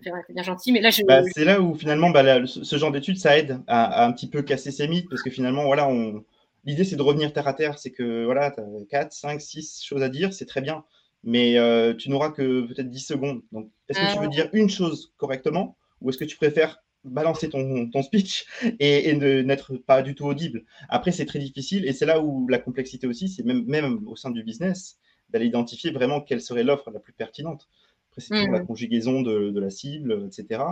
C'est bien gentil, mais là. Bah, c'est là où finalement, bah, ce genre d'études, ça aide à, un petit peu casser ces mythes, parce que finalement, voilà, on... l'idée, c'est de revenir terre à terre. C'est que, voilà, tu as 4, 5, 6 choses à dire, c'est très bien, mais euh, tu n'auras que peut-être 10 secondes. Donc, est-ce que tu veux ah. dire une chose correctement, ou est-ce que tu préfères balancer ton, ton speech [LAUGHS] et, et n'être pas du tout audible? Après, c'est très difficile et c'est là où la complexité aussi, c'est même, même au sein du business, d'aller identifier vraiment quelle serait l'offre la plus pertinente. Après, c'est toujours la mmh. conjugaison de, de, la cible, etc.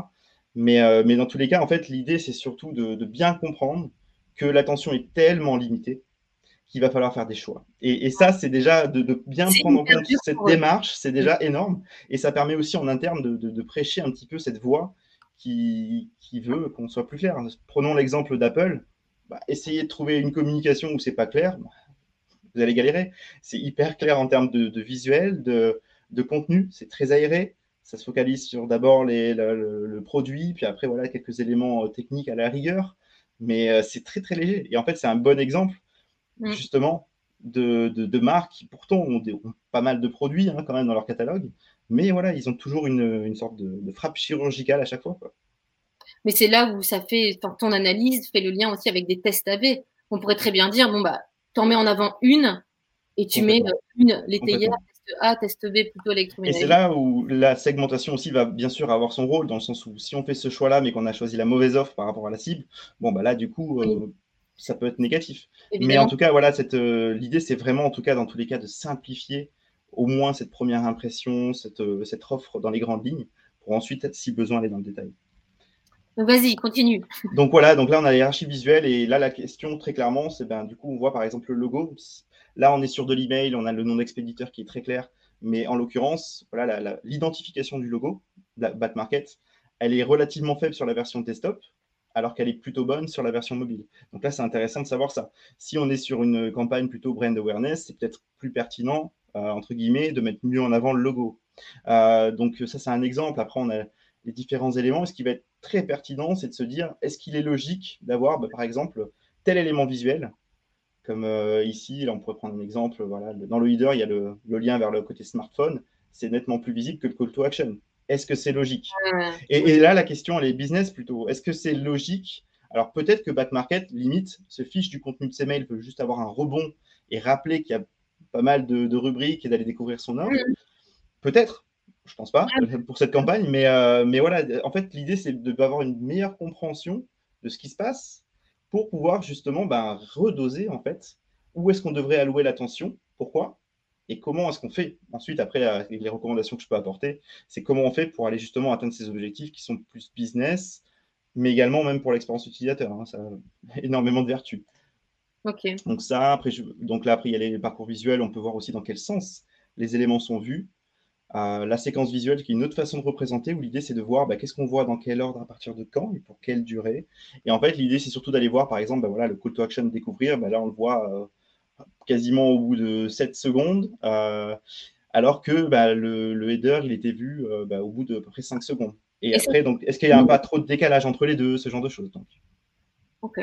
Mais, euh, mais dans tous les cas, en fait, l'idée, c'est surtout de, de, bien comprendre que l'attention est tellement limitée qu'il va falloir faire des choix. Et, ça, c'est déjà de, bien prendre en compte cette démarche, c'est déjà énorme. Et ça permet aussi en interne de, prêcher un petit peu cette voix qui, veut qu'on soit plus clair. Prenons l'exemple d'Apple. Bah, essayez de trouver une communication où c'est pas clair, bah, vous allez galérer. C'est hyper clair en termes de, visuel, de, contenu, c'est très aéré. Ça se focalise sur d'abord le, le, produit, puis après voilà quelques éléments euh, techniques à la rigueur, mais euh, c'est très très léger. Et en fait, c'est un bon exemple Mm. justement, de, de, marques qui pourtant ont, pas mal de produits hein, quand même dans leur catalogue, mais voilà, ils ont toujours une, sorte de, frappe chirurgicale à chaque fois. Mais c'est là où ça fait, ton analyse fait le lien aussi avec des tests AB. On pourrait très bien dire, bon, bah, en mets en avant une et tu mets euh, une, les test A, test B plutôt électroménager. Et c'est là où la segmentation aussi va bien sûr avoir son rôle, dans le sens où si on fait ce choix-là, mais qu'on a choisi la mauvaise offre par rapport à la cible, bon, bah là, du coup, euh, ça peut être négatif. Mais en tout cas, voilà, cette, euh, l'idée, c'est vraiment, en tout cas, dans tous les cas, de simplifier au moins cette première impression, cette, euh, cette offre dans les grandes lignes, pour ensuite, si besoin, aller dans le détail. Vas-y, continue. [LAUGHS] Donc voilà, donc là, on a l'hierarchie visuelle, et là, la question, très clairement, c'est, ben, du coup, on voit par exemple le logo. Là, on est sur de l'email, on a le nom d'expéditeur qui est très clair, mais en l'occurrence, voilà, l'identification du logo, Batmarket, elle est relativement faible sur la version desktop, alors qu'elle est plutôt bonne sur la version mobile. Donc là, c'est intéressant de savoir ça. Si on est sur une campagne plutôt brand awareness, c'est peut-être plus pertinent, euh, entre guillemets, de mettre mieux en avant le logo. Euh, donc ça, c'est un exemple. Après, on a les différents éléments. Ce qui va être très pertinent, c'est de se dire, est-ce qu'il est logique d'avoir, bah, par exemple, tel élément visuel? Comme euh, ici, là, on pourrait prendre un exemple. Voilà, dans le leader, il y a le lien vers le côté smartphone. C'est nettement plus visible que le call to action. Est-ce que c'est logique? Et, là, la question, elle est business plutôt. Est-ce que c'est logique? Alors peut-être que Backmarket, limite, se fiche du contenu de ses mails, peut juste avoir un rebond et rappeler qu'il y a pas mal de, rubriques et d'aller découvrir son offre. Peut-être, je pense pas, pour cette campagne, mais, euh, mais voilà, en fait, l'idée, c'est d'avoir une meilleure compréhension de ce qui se passe pour pouvoir justement ben, redoser, en fait, où est-ce qu'on devrait allouer l'attention, pourquoi, et comment est-ce qu'on fait ensuite, après les recommandations que je peux apporter, c'est comment on fait pour aller justement atteindre ces objectifs qui sont plus business, mais également même pour l'expérience utilisateur. Hein, ça a [LAUGHS] énormément de vertus. Donc ça, après, donc là, après, il y a les parcours visuels, on peut voir aussi dans quel sens les éléments sont vus. Euh, la séquence visuelle, qui est une autre façon de représenter, où l'idée c'est de voir bah, qu'est-ce qu'on voit dans quel ordre, à partir de quand et pour quelle durée. Et en fait, l'idée c'est surtout d'aller voir, par exemple, bah, voilà, le call to action découvrir. Bah, là, on le voit euh, quasiment au bout de 7 secondes, euh, alors que bah, le, header, il était vu euh, bah, au bout de à peu près 5 secondes. Et, après, donc, est-ce qu'il n'y a pas trop de décalage entre les deux, ce genre de choses donc? Ok.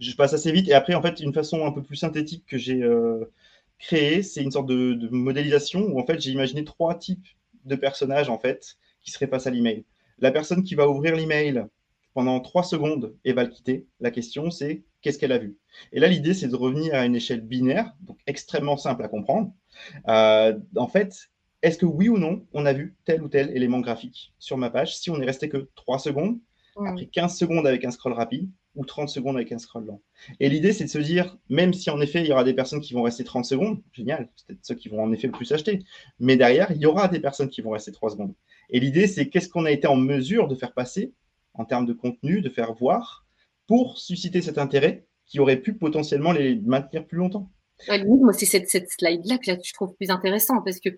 Je passe assez vite. Et après, en fait, une façon un peu plus synthétique que j'ai euh, créée, c'est une sorte de, de, modélisation où en fait, j'ai imaginé trois types de personnages en fait qui seraient face à l'email. La personne qui va ouvrir l'email pendant trois secondes et va le quitter. La question, c'est qu'est-ce qu'elle a vu? Et là, l'idée, c'est de revenir à une échelle binaire, donc extrêmement simple à comprendre. Euh, en fait, est-ce que oui ou non, on a vu tel ou tel élément graphique sur ma page si on n'est resté que trois secondes, après 15 secondes avec un scroll rapide ou 30 secondes avec un scroll lent? Et l'idée, c'est de se dire, même si en effet, il y aura des personnes qui vont rester 30 secondes, génial, c'est peut-être ceux qui vont en effet le plus acheter, mais derrière, il y aura des personnes qui vont rester 3 secondes. Et l'idée, c'est qu'est-ce qu'on a été en mesure de faire passer en termes de contenu, de faire voir, pour susciter cet intérêt qui aurait pu potentiellement les maintenir plus longtemps. moi, c'est cette, slide-là que je trouve plus intéressant parce que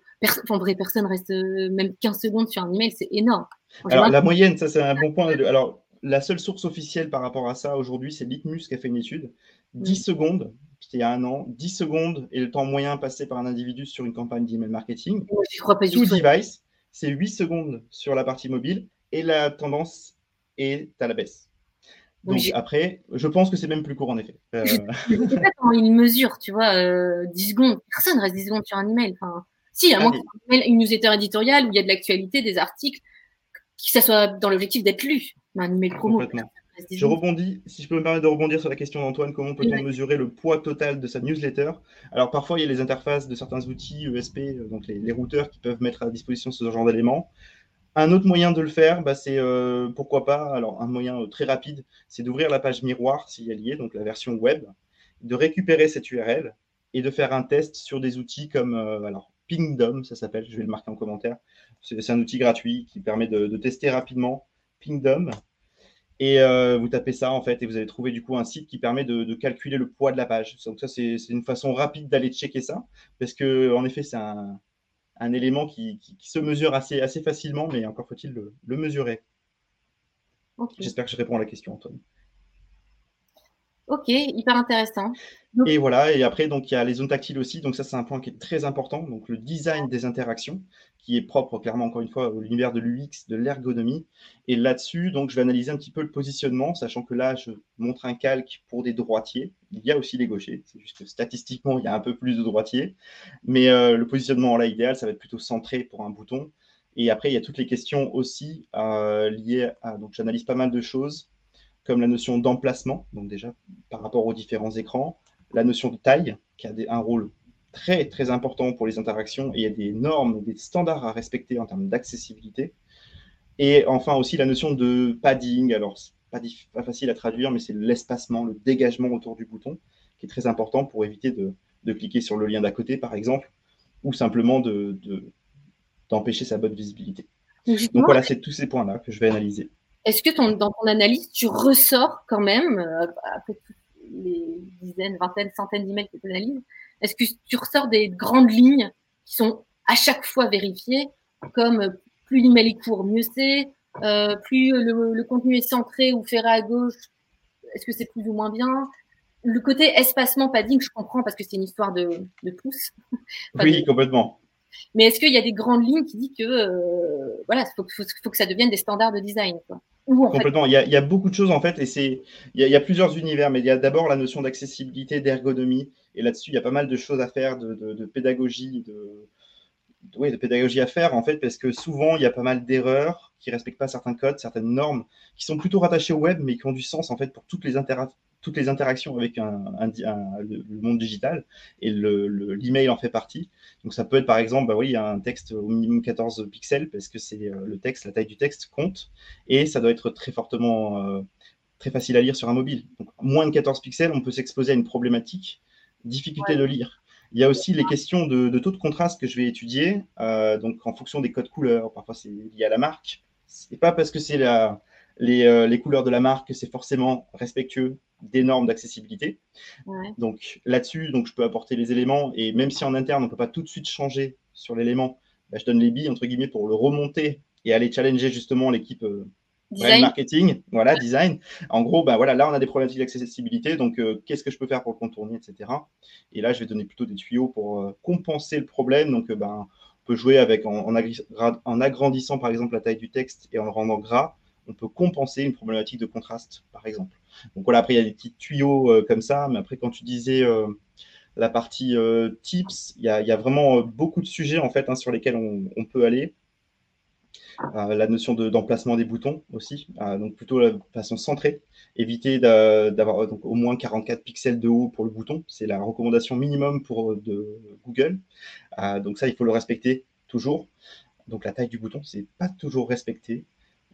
en vrai, personne reste euh, même 15 secondes sur un email, c'est énorme. Alors, la moyenne, ça, c'est un bon point. Alors, la seule source officielle par rapport à ça aujourd'hui, c'est Litmus qui a fait une étude. 10 mm. secondes, c'était il y a un an, 10 secondes et le temps moyen passé par un individu sur une campagne d'email marketing. je crois pas du tout. device, c'est 8 secondes sur la partie mobile et la tendance est à la baisse. Donc après, je pense que c'est même plus court en effet. Euh... Je [LAUGHS] ne sais pas comment ils mesurent, tu vois, euh, 10 secondes. Personne reste 10 secondes sur un email. Enfin, si, à moins ah, une newsletter éditoriale où il y a de l'actualité, des articles, que ça soit dans l'objectif d'être lu. Mais un email promo. Je rebondis, si je peux me permettre de rebondir sur la question d'Antoine, comment peut-on mesurer le poids total de sa newsletter? Alors parfois, il y a les interfaces de certains outils ESP, euh, donc les, les routeurs qui peuvent mettre à disposition ce genre d'éléments. Un autre moyen de le faire, bah, c'est euh, pourquoi pas, alors un moyen euh, très rapide, c'est d'ouvrir la page miroir s'il y a lié, donc la version web, de récupérer cette URL et de faire un test sur des outils comme euh, alors Pingdom, ça s'appelle, je vais le marquer en commentaire. C'est un outil gratuit qui permet de, tester rapidement Pingdom. Et vous tapez ça en fait et vous allez trouver du coup un site qui permet de, calculer le poids de la page. Donc ça c'est une façon rapide d'aller checker ça parce que en effet c'est un, élément qui, se mesure assez, assez facilement, mais encore faut-il le, mesurer. J'espère que je réponds à la question, Antoine. Ok, hyper intéressant. Et voilà, et après, donc il y a les zones tactiles aussi. Donc ça, c'est un point qui est très important. Donc le design des interactions, qui est propre, clairement, encore une fois, à l'univers de l'UX, de l'ergonomie. Et là-dessus, donc je vais analyser un petit peu le positionnement, sachant que là, je montre un calque pour des droitiers. Il y a aussi des gauchers. C'est juste que statistiquement, il y a un peu plus de droitiers. Mais euh, le positionnement là idéal, ça va être plutôt centré pour un bouton. Et après, il y a toutes les questions aussi euh, liées à. Donc j'analyse pas mal de choses comme la notion d'emplacement, donc déjà par rapport aux différents écrans, la notion de taille, qui a un rôle très très important pour les interactions, et il y a des normes, des standards à respecter en termes d'accessibilité. Et enfin aussi la notion de padding, alors pas, pas facile à traduire, mais c'est l'espacement, le dégagement autour du bouton, qui est très important pour éviter de, cliquer sur le lien d'à côté, par exemple, ou simplement d'empêcher de, sa bonne visibilité. Donc voilà, c'est tous ces points-là que je vais analyser. Est-ce que dans ton analyse, tu ressors quand même, euh, après les dizaines, vingtaines, centaines d'emails que tu analyses, est-ce que tu ressors des grandes lignes qui sont à chaque fois vérifiées, comme euh, plus l'email est court, mieux c'est, euh, plus le, contenu est centré ou ferré à gauche, est-ce que c'est plus ou moins bien? Le côté espacement padding, je comprends parce que c'est une histoire de, de pouces. [LAUGHS] oui, complètement. Mais est-ce qu'il y a des grandes lignes qui disent que voilà, faut, faut, que ça devienne des standards de design quoi? Complètement. Il y, a, beaucoup de choses en fait, et c'est il y, a, plusieurs univers, mais il y a d'abord la notion d'accessibilité, d'ergonomie, et là-dessus il y a pas mal de choses à faire, de, pédagogie, de, oui, de pédagogie à faire en fait, parce que souvent il y a pas mal d'erreurs qui respectent pas certains codes, certaines normes, qui sont plutôt rattachées au web, mais qui ont du sens en fait pour toutes les interactions toutes les interactions avec un, le monde digital et l'email le, en fait partie. Donc ça peut être par exemple, bah oui, un texte au minimum 14 pixels parce que c'est euh, le texte, la taille du texte compte et ça doit être très fortement, euh, très facile à lire sur un mobile. Donc moins de 14 pixels, on peut s'exposer à une problématique, difficulté de lire. Il y a aussi les questions de, taux de contraste que je vais étudier, euh, donc en fonction des codes couleurs. Parfois c'est lié à la marque. C'est pas parce que c'est la, les, les, couleurs de la marque que c'est forcément respectueux des normes d'accessibilité. Donc là-dessus, donc je peux apporter les éléments et même si en interne on ne peut pas tout de suite changer sur l'élément, bah, je donne les billes entre guillemets pour le remonter et aller challenger justement l'équipe euh, marketing, voilà design. En gros, bah voilà, là on a des problématiques d'accessibilité, donc euh, qu'est-ce que je peux faire pour le contourner, etc. Et là je vais donner plutôt des tuyaux pour euh, compenser le problème. Donc ben on peut jouer avec en, en agrandissant par exemple la taille du texte et en le rendant gras on peut compenser une problématique de contraste, par exemple. Donc voilà, après, il y a des petits tuyaux euh, comme ça, mais après, quand tu disais euh, la partie euh, tips, il y, a, vraiment beaucoup de sujets, en fait, hein, sur lesquels on, peut aller. la notion d'emplacement des boutons aussi, donc plutôt de façon centrée, éviter d'avoir au moins 44 pixels de haut pour le bouton, c'est la recommandation minimum pour de Google, donc ça il faut le respecter toujours. Donc la taille du bouton, c'est pas toujours respecté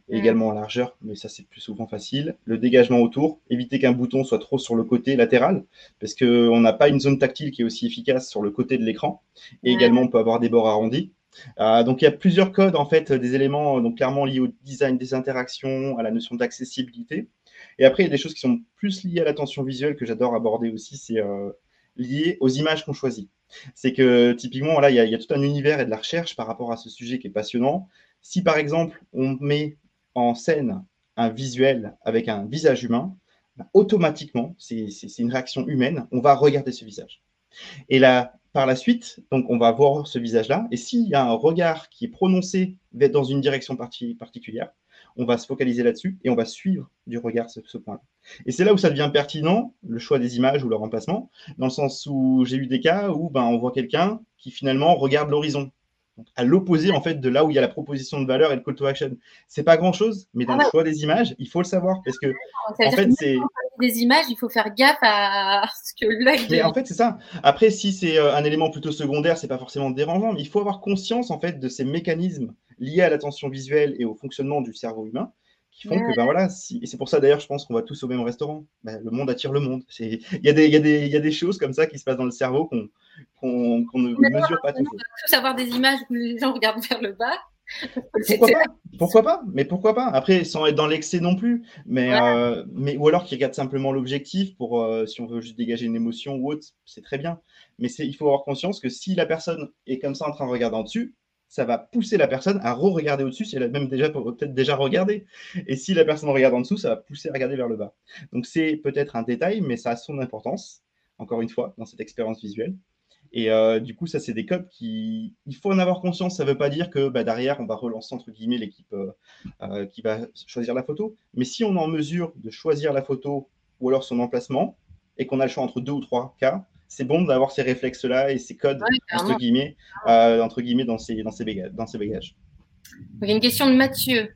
également en largeur, mais ça c'est plus souvent facile. Le dégagement autour, éviter qu'un bouton soit trop sur le côté latéral, parce qu'on n'a pas une zone tactile qui est aussi efficace sur le côté de l'écran. Et également, on peut avoir des bords arrondis. Euh, donc il y a plusieurs codes en fait, des éléments donc clairement liés au design des interactions, à la notion d'accessibilité. Et après, il y a des choses qui sont plus liées à l'attention visuelle que j'adore aborder aussi, c'est euh, lié aux images qu'on choisit. C'est que typiquement, là, il y, a, tout un univers et de la recherche par rapport à ce sujet qui est passionnant. Si par exemple, on met en scène un visuel avec un visage humain, bah, automatiquement, c'est une réaction humaine, on va regarder ce visage. Et là, par la suite, donc on va voir ce visage-là, et s'il y a un regard qui est prononcé dans une direction particulière, on va se focaliser là-dessus et on va suivre du regard ce, point-là. Et c'est là où ça devient pertinent, le choix des images ou leur remplacement, dans le sens où j'ai eu des cas où ben, on voit quelqu'un qui finalement regarde l'horizon à l'opposé en fait de là où il y a la proposition de valeur et le call to action. C'est pas grand chose, mais dans ah le choix des images, il faut le savoir parce que en fait c'est des images, il faut faire gaffe à [LAUGHS] ce que l'œil. Mais en fait c'est ça. Après si c'est euh, un élément plutôt secondaire, c'est pas forcément dérangeant, mais il faut avoir conscience en fait de ces mécanismes liés à l'attention visuelle et au fonctionnement du cerveau humain qui font que ben voilà, et c'est pour ça d'ailleurs, je pense qu'on va tous au même restaurant. Ben, le monde attire le monde. Il y, a des, y, a des, y a des choses comme ça qui se passent dans le cerveau qu'on qu'on ne mesure pas toujours. On tous avoir des images où les gens regardent vers le bas. pourquoi pas? Pourquoi pas? Mais pourquoi pas? Après, sans être dans l'excès non plus. Mais, euh, mais ou alors qu'il regarde simplement l'objectif pour euh, si on veut juste dégager une émotion ou autre, c'est très bien. Mais il faut avoir conscience que si la personne est comme ça en train de regarder en dessus, ça va pousser la personne à re-regarder au-dessus si elle a même déjà peut-être déjà regardé. Et si la personne regarde en dessous, ça va pousser à regarder vers le bas. Donc c'est peut-être un détail, mais ça a son importance, encore une fois, dans cette expérience visuelle. Et euh, du coup, ça, c'est des codes qui. Il faut en avoir conscience. Ça ne veut pas dire que bah, derrière, on va relancer, entre guillemets, l'équipe euh, euh, qui va choisir la photo. Mais si on est en mesure de choisir la photo ou alors son emplacement, et qu'on a le choix entre deux ou trois cas, c'est bon d'avoir ces réflexes-là et ces codes, entre, guillemets, entre guillemets, dans ses, dans ses, bagages, dans ses bagages. Il y a une question de Mathieu.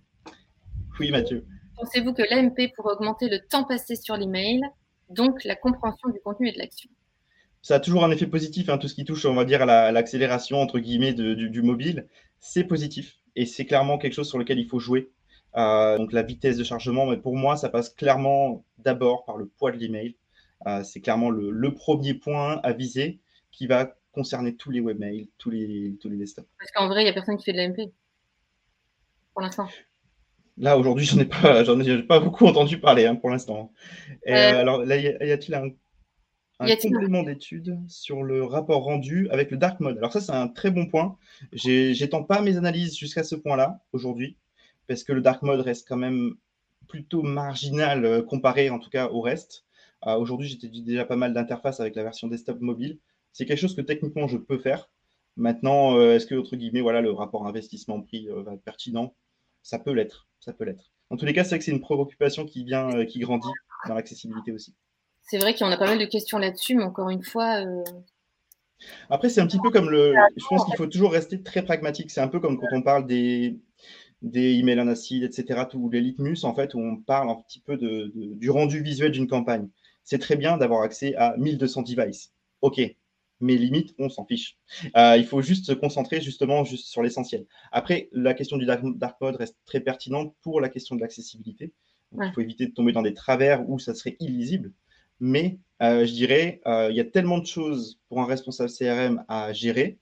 Oui, Mathieu. Pensez-vous que l'AMP pourrait augmenter le temps passé sur l'email, donc la compréhension du contenu et de l'action? Ça a toujours un effet positif, hein, tout ce qui touche, on va dire, à l'accélération, entre guillemets, du, mobile. C'est positif et c'est clairement quelque chose sur lequel il faut jouer. Euh, donc la vitesse de chargement, mais pour moi, ça passe clairement d'abord par le poids de l'email. Euh, c'est clairement le, premier point à viser qui va concerner tous les webmails, tous les, tous les desktops. Parce qu'en vrai, il n'y a personne qui fait de l'AMP pour l'instant. Là, aujourd'hui, j'en ai pas, ai pas beaucoup entendu parler hein, pour l'instant. Euh, alors, là, y a-t-il un un complément d'étude sur le rapport rendu avec le dark mode? Alors ça, c'est un très bon point. J'étends pas mes analyses jusqu'à ce point-là aujourd'hui, parce que le dark mode reste quand même plutôt marginal euh, comparé en tout cas au reste. Euh, aujourd'hui, j'étais déjà pas mal d'interfaces avec la version desktop mobile. C'est quelque chose que techniquement je peux faire. Maintenant, euh, est-ce que entre guillemets, voilà, le rapport investissement-prix va être pertinent? Ça peut l'être. Ça peut l'être. En tous les cas, c'est que c'est une préoccupation qui vient, qui grandit dans l'accessibilité aussi c'est vrai qu'il y en a pas mal de questions là-dessus, mais encore une fois. Euh, Après, c'est un petit peu comme le. Je pense qu'il faut toujours rester très pragmatique. C'est un peu comme quand on parle des, des emails en acide, etc., ou les litmus, en fait, où on parle un petit peu de, du rendu visuel d'une campagne. C'est très bien d'avoir accès à 1200 devices. OK, mais limite, on s'en fiche. Euh, il faut juste se concentrer justement juste sur l'essentiel. Après, la question du dark, mode reste très pertinente pour la question de l'accessibilité. Il faut éviter de tomber dans des travers où ça serait illisible mais euh, je dirais, euh, il y a tellement de choses pour un responsable CRM à gérer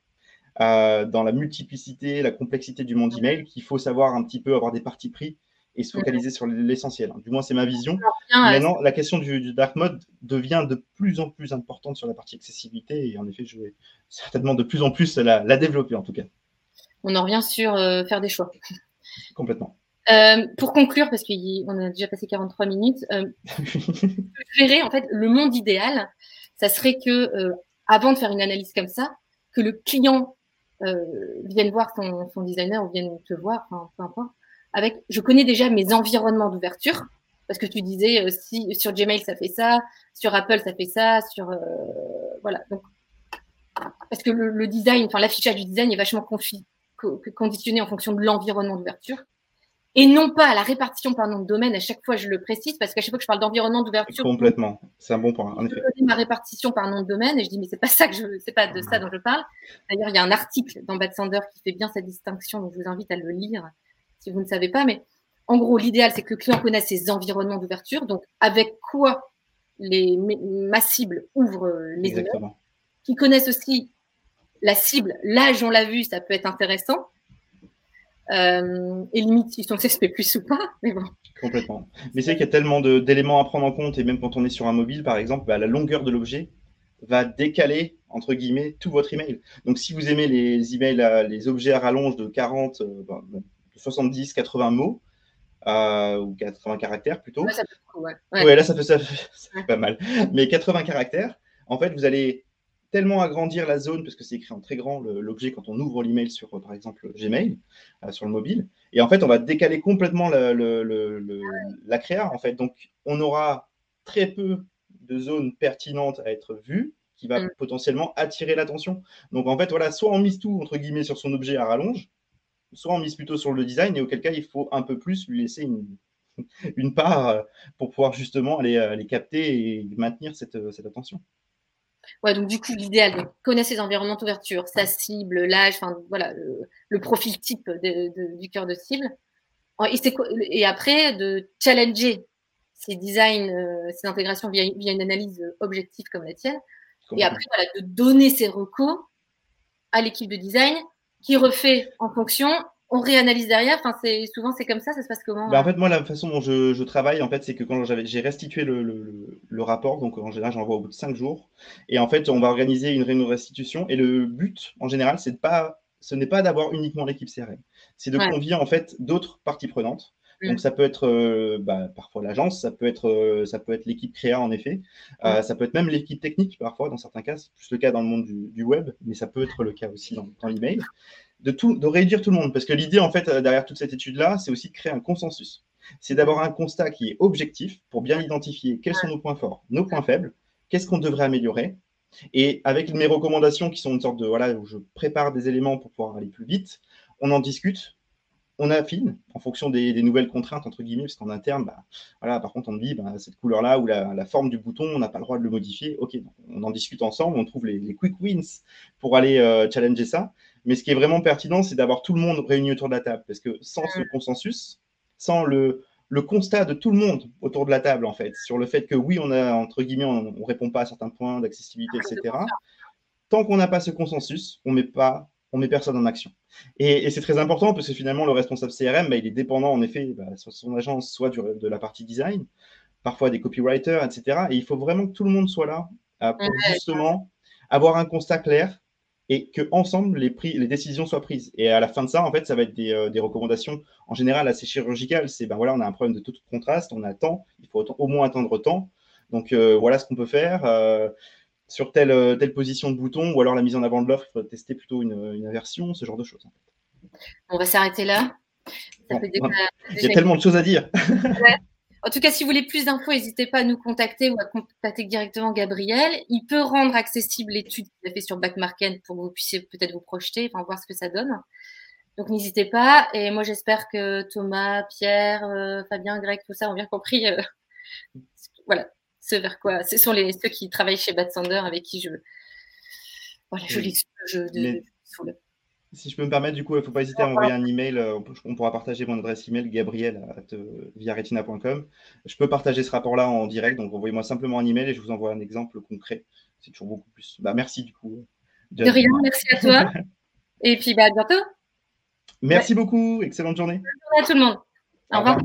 euh, dans la multiplicité, la complexité du monde email qu'il faut savoir un petit peu avoir des parties pris et se focaliser sur l'essentiel. Du moins, c'est ma vision. Maintenant, la question du, dark mode devient de plus en plus importante sur la partie accessibilité et en effet, je vais certainement de plus en plus la, la développer en tout cas. On en revient sur faire des choix. Complètement. Euh, pour conclure, parce qu'on a déjà passé 43 minutes, euh, [LAUGHS] je verrais en fait le monde idéal, ça serait que euh, avant de faire une analyse comme ça, que le client euh, vienne voir son, son, designer ou vienne te voir, enfin, peu importe, avec je connais déjà mes environnements d'ouverture, parce que tu disais euh, si sur Gmail ça fait ça, sur Apple ça fait ça, sur voilà. Donc, parce que le, le design, enfin l'affichage du design est vachement conditionné en fonction de l'environnement d'ouverture et non pas à la répartition par nom de domaine. À chaque fois, je le précise parce qu'à chaque fois que je parle d'environnement d'ouverture, complètement, c'est un bon point. En effet. Je ma répartition par nom de domaine et je dis mais c'est pas ça que je, c'est pas de ça dont je parle. D'ailleurs, il y a un article dans Bad Sander qui fait bien cette distinction, donc je vous invite à le lire si vous ne savez pas. Mais en gros, l'idéal c'est que le client connaisse ses environnements d'ouverture, donc avec quoi les ma cible ouvre les emails, qui connaissent aussi la cible, l'âge, on l'a vu, ça peut être intéressant euh, et limite si son CSP plus ou pas, mais bon. Complètement. Mais c'est qu'il y a tellement d'éléments à prendre en compte, et même quand on est sur un mobile, par exemple, bah, la longueur de l'objet va décaler, entre guillemets, tout votre email. Donc si vous aimez les emails, les objets à rallonge de 40, 70, 80 mots, euh, ou 80 caractères plutôt. Ouais, ça ouais. ouais. là, ça fait, ça fait [LAUGHS] pas mal. Mais 80 caractères, en fait, vous allez tellement agrandir la zone, parce que c'est écrit en très grand l'objet quand on ouvre l'email sur, par exemple, Gmail, euh, sur le mobile. Et en fait, on va décaler complètement la créa, en fait. Donc, on aura très peu de zones pertinentes à être vues, qui va mm. potentiellement attirer l'attention. Donc, en fait, voilà, soit on mise tout, entre guillemets, sur son objet à rallonge, soit on mise plutôt sur le design, et auquel cas, il faut un peu plus lui laisser une, [LAUGHS] une part euh, pour pouvoir justement aller, aller capter et maintenir cette, cette attention. Ouais, donc du coup, l'idéal, connaître ses environnements d'ouverture, sa cible, l'âge, enfin voilà, le, profil type du cœur de cible. Et, et, après, de challenger ses designs, euh, ses intégrations via, une analyse objective comme la tienne. Et après, voilà, de donner ses recours à l'équipe de design qui refait en fonction on réanalyse derrière. Enfin, c'est souvent c'est comme ça. Ça se passe comment bah, En fait, moi, la façon dont je, travaille, en fait, c'est que quand j'ai restitué le, rapport, donc en général, j'envoie au bout de cinq jours, et en fait, on va organiser une réunion de restitution. Et le but, en général, c'est de pas, ce n'est pas d'avoir uniquement l'équipe CRM, c'est de convier en fait d'autres parties prenantes. Donc ça peut être euh, bah, parfois l'agence, ça peut être euh, ça peut être l'équipe créa en effet, euh, ça peut être même l'équipe technique parfois dans certains cas, c'est plus le cas dans le monde du, web, mais ça peut être le cas aussi dans, dans l'email. De tout, de réduire tout le monde, parce que l'idée en fait derrière toute cette étude là, c'est aussi de créer un consensus. C'est d'avoir un constat qui est objectif pour bien identifier quels sont nos points forts, nos points faibles, qu'est-ce qu'on devrait améliorer, et avec mes recommandations qui sont une sorte de voilà où je prépare des éléments pour pouvoir aller plus vite, on en discute on affine en fonction des, nouvelles contraintes, entre guillemets, parce qu'en interne, bah, voilà, par contre, on dit bah, cette couleur-là ou la, forme du bouton, on n'a pas le droit de le modifier. Ok, on en discute ensemble, on trouve les, quick wins pour aller euh, challenger ça. Mais ce qui est vraiment pertinent, c'est d'avoir tout le monde réuni autour de la table, parce que sans ce consensus, sans le, constat de tout le monde autour de la table, en fait, sur le fait que oui, on a, entre guillemets, on ne répond pas à certains points d'accessibilité, etc. Tant qu'on n'a pas ce consensus, on ne met pas on met personne en action. Et, c'est très important parce que finalement, le responsable CRM, bah, il est dépendant en effet, bah, soit son agence, soit de la partie design, parfois des copywriters, etc. Et il faut vraiment que tout le monde soit là pour justement avoir un constat clair et que ensemble les, les décisions soient prises. Et à la fin de ça, en fait, ça va être des, euh, recommandations en général assez chirurgicales. C'est ben voilà, on a un problème de taux de contraste, on attend, il faut au moins attendre temps. Donc euh, voilà ce qu'on peut faire sur telle, euh, telle position de bouton, ou alors la mise en avant de l'offre, il faut tester plutôt une, une inversion, ce genre de choses. On va s'arrêter là. il y a tellement de choses à dire. En tout cas, si vous voulez plus d'infos, n'hésitez pas à nous contacter ou à contacter directement Gabriel. Il peut rendre accessible l'étude qu'il a fait sur Backmarket pour que vous puissiez peut-être vous projeter, enfin voir ce que ça donne. Donc n'hésitez pas. Et moi, j'espère que Thomas, Pierre, euh, Fabien, Greg, tout ça ont bien compris. Euh, [LAUGHS] voilà, ce vers quoi Ce sont les, ceux qui travaillent chez Bad Sander avec qui je, voilà, je, de, Si je peux me permettre, du coup, il ne faut pas hésiter à envoyer un email. Euh, on pourra partager mon adresse email, gabriel via retina.com. Je peux partager ce rapport-là en direct, donc envoyez-moi simplement un email et je vous envoie un exemple concret. C'est toujours beaucoup plus. Bah, merci du coup. De rien, merci à toi. [LAUGHS] et puis bah, à bientôt. Merci beaucoup. Excellente journée. Bonne journée à tout le monde. Au, revoir.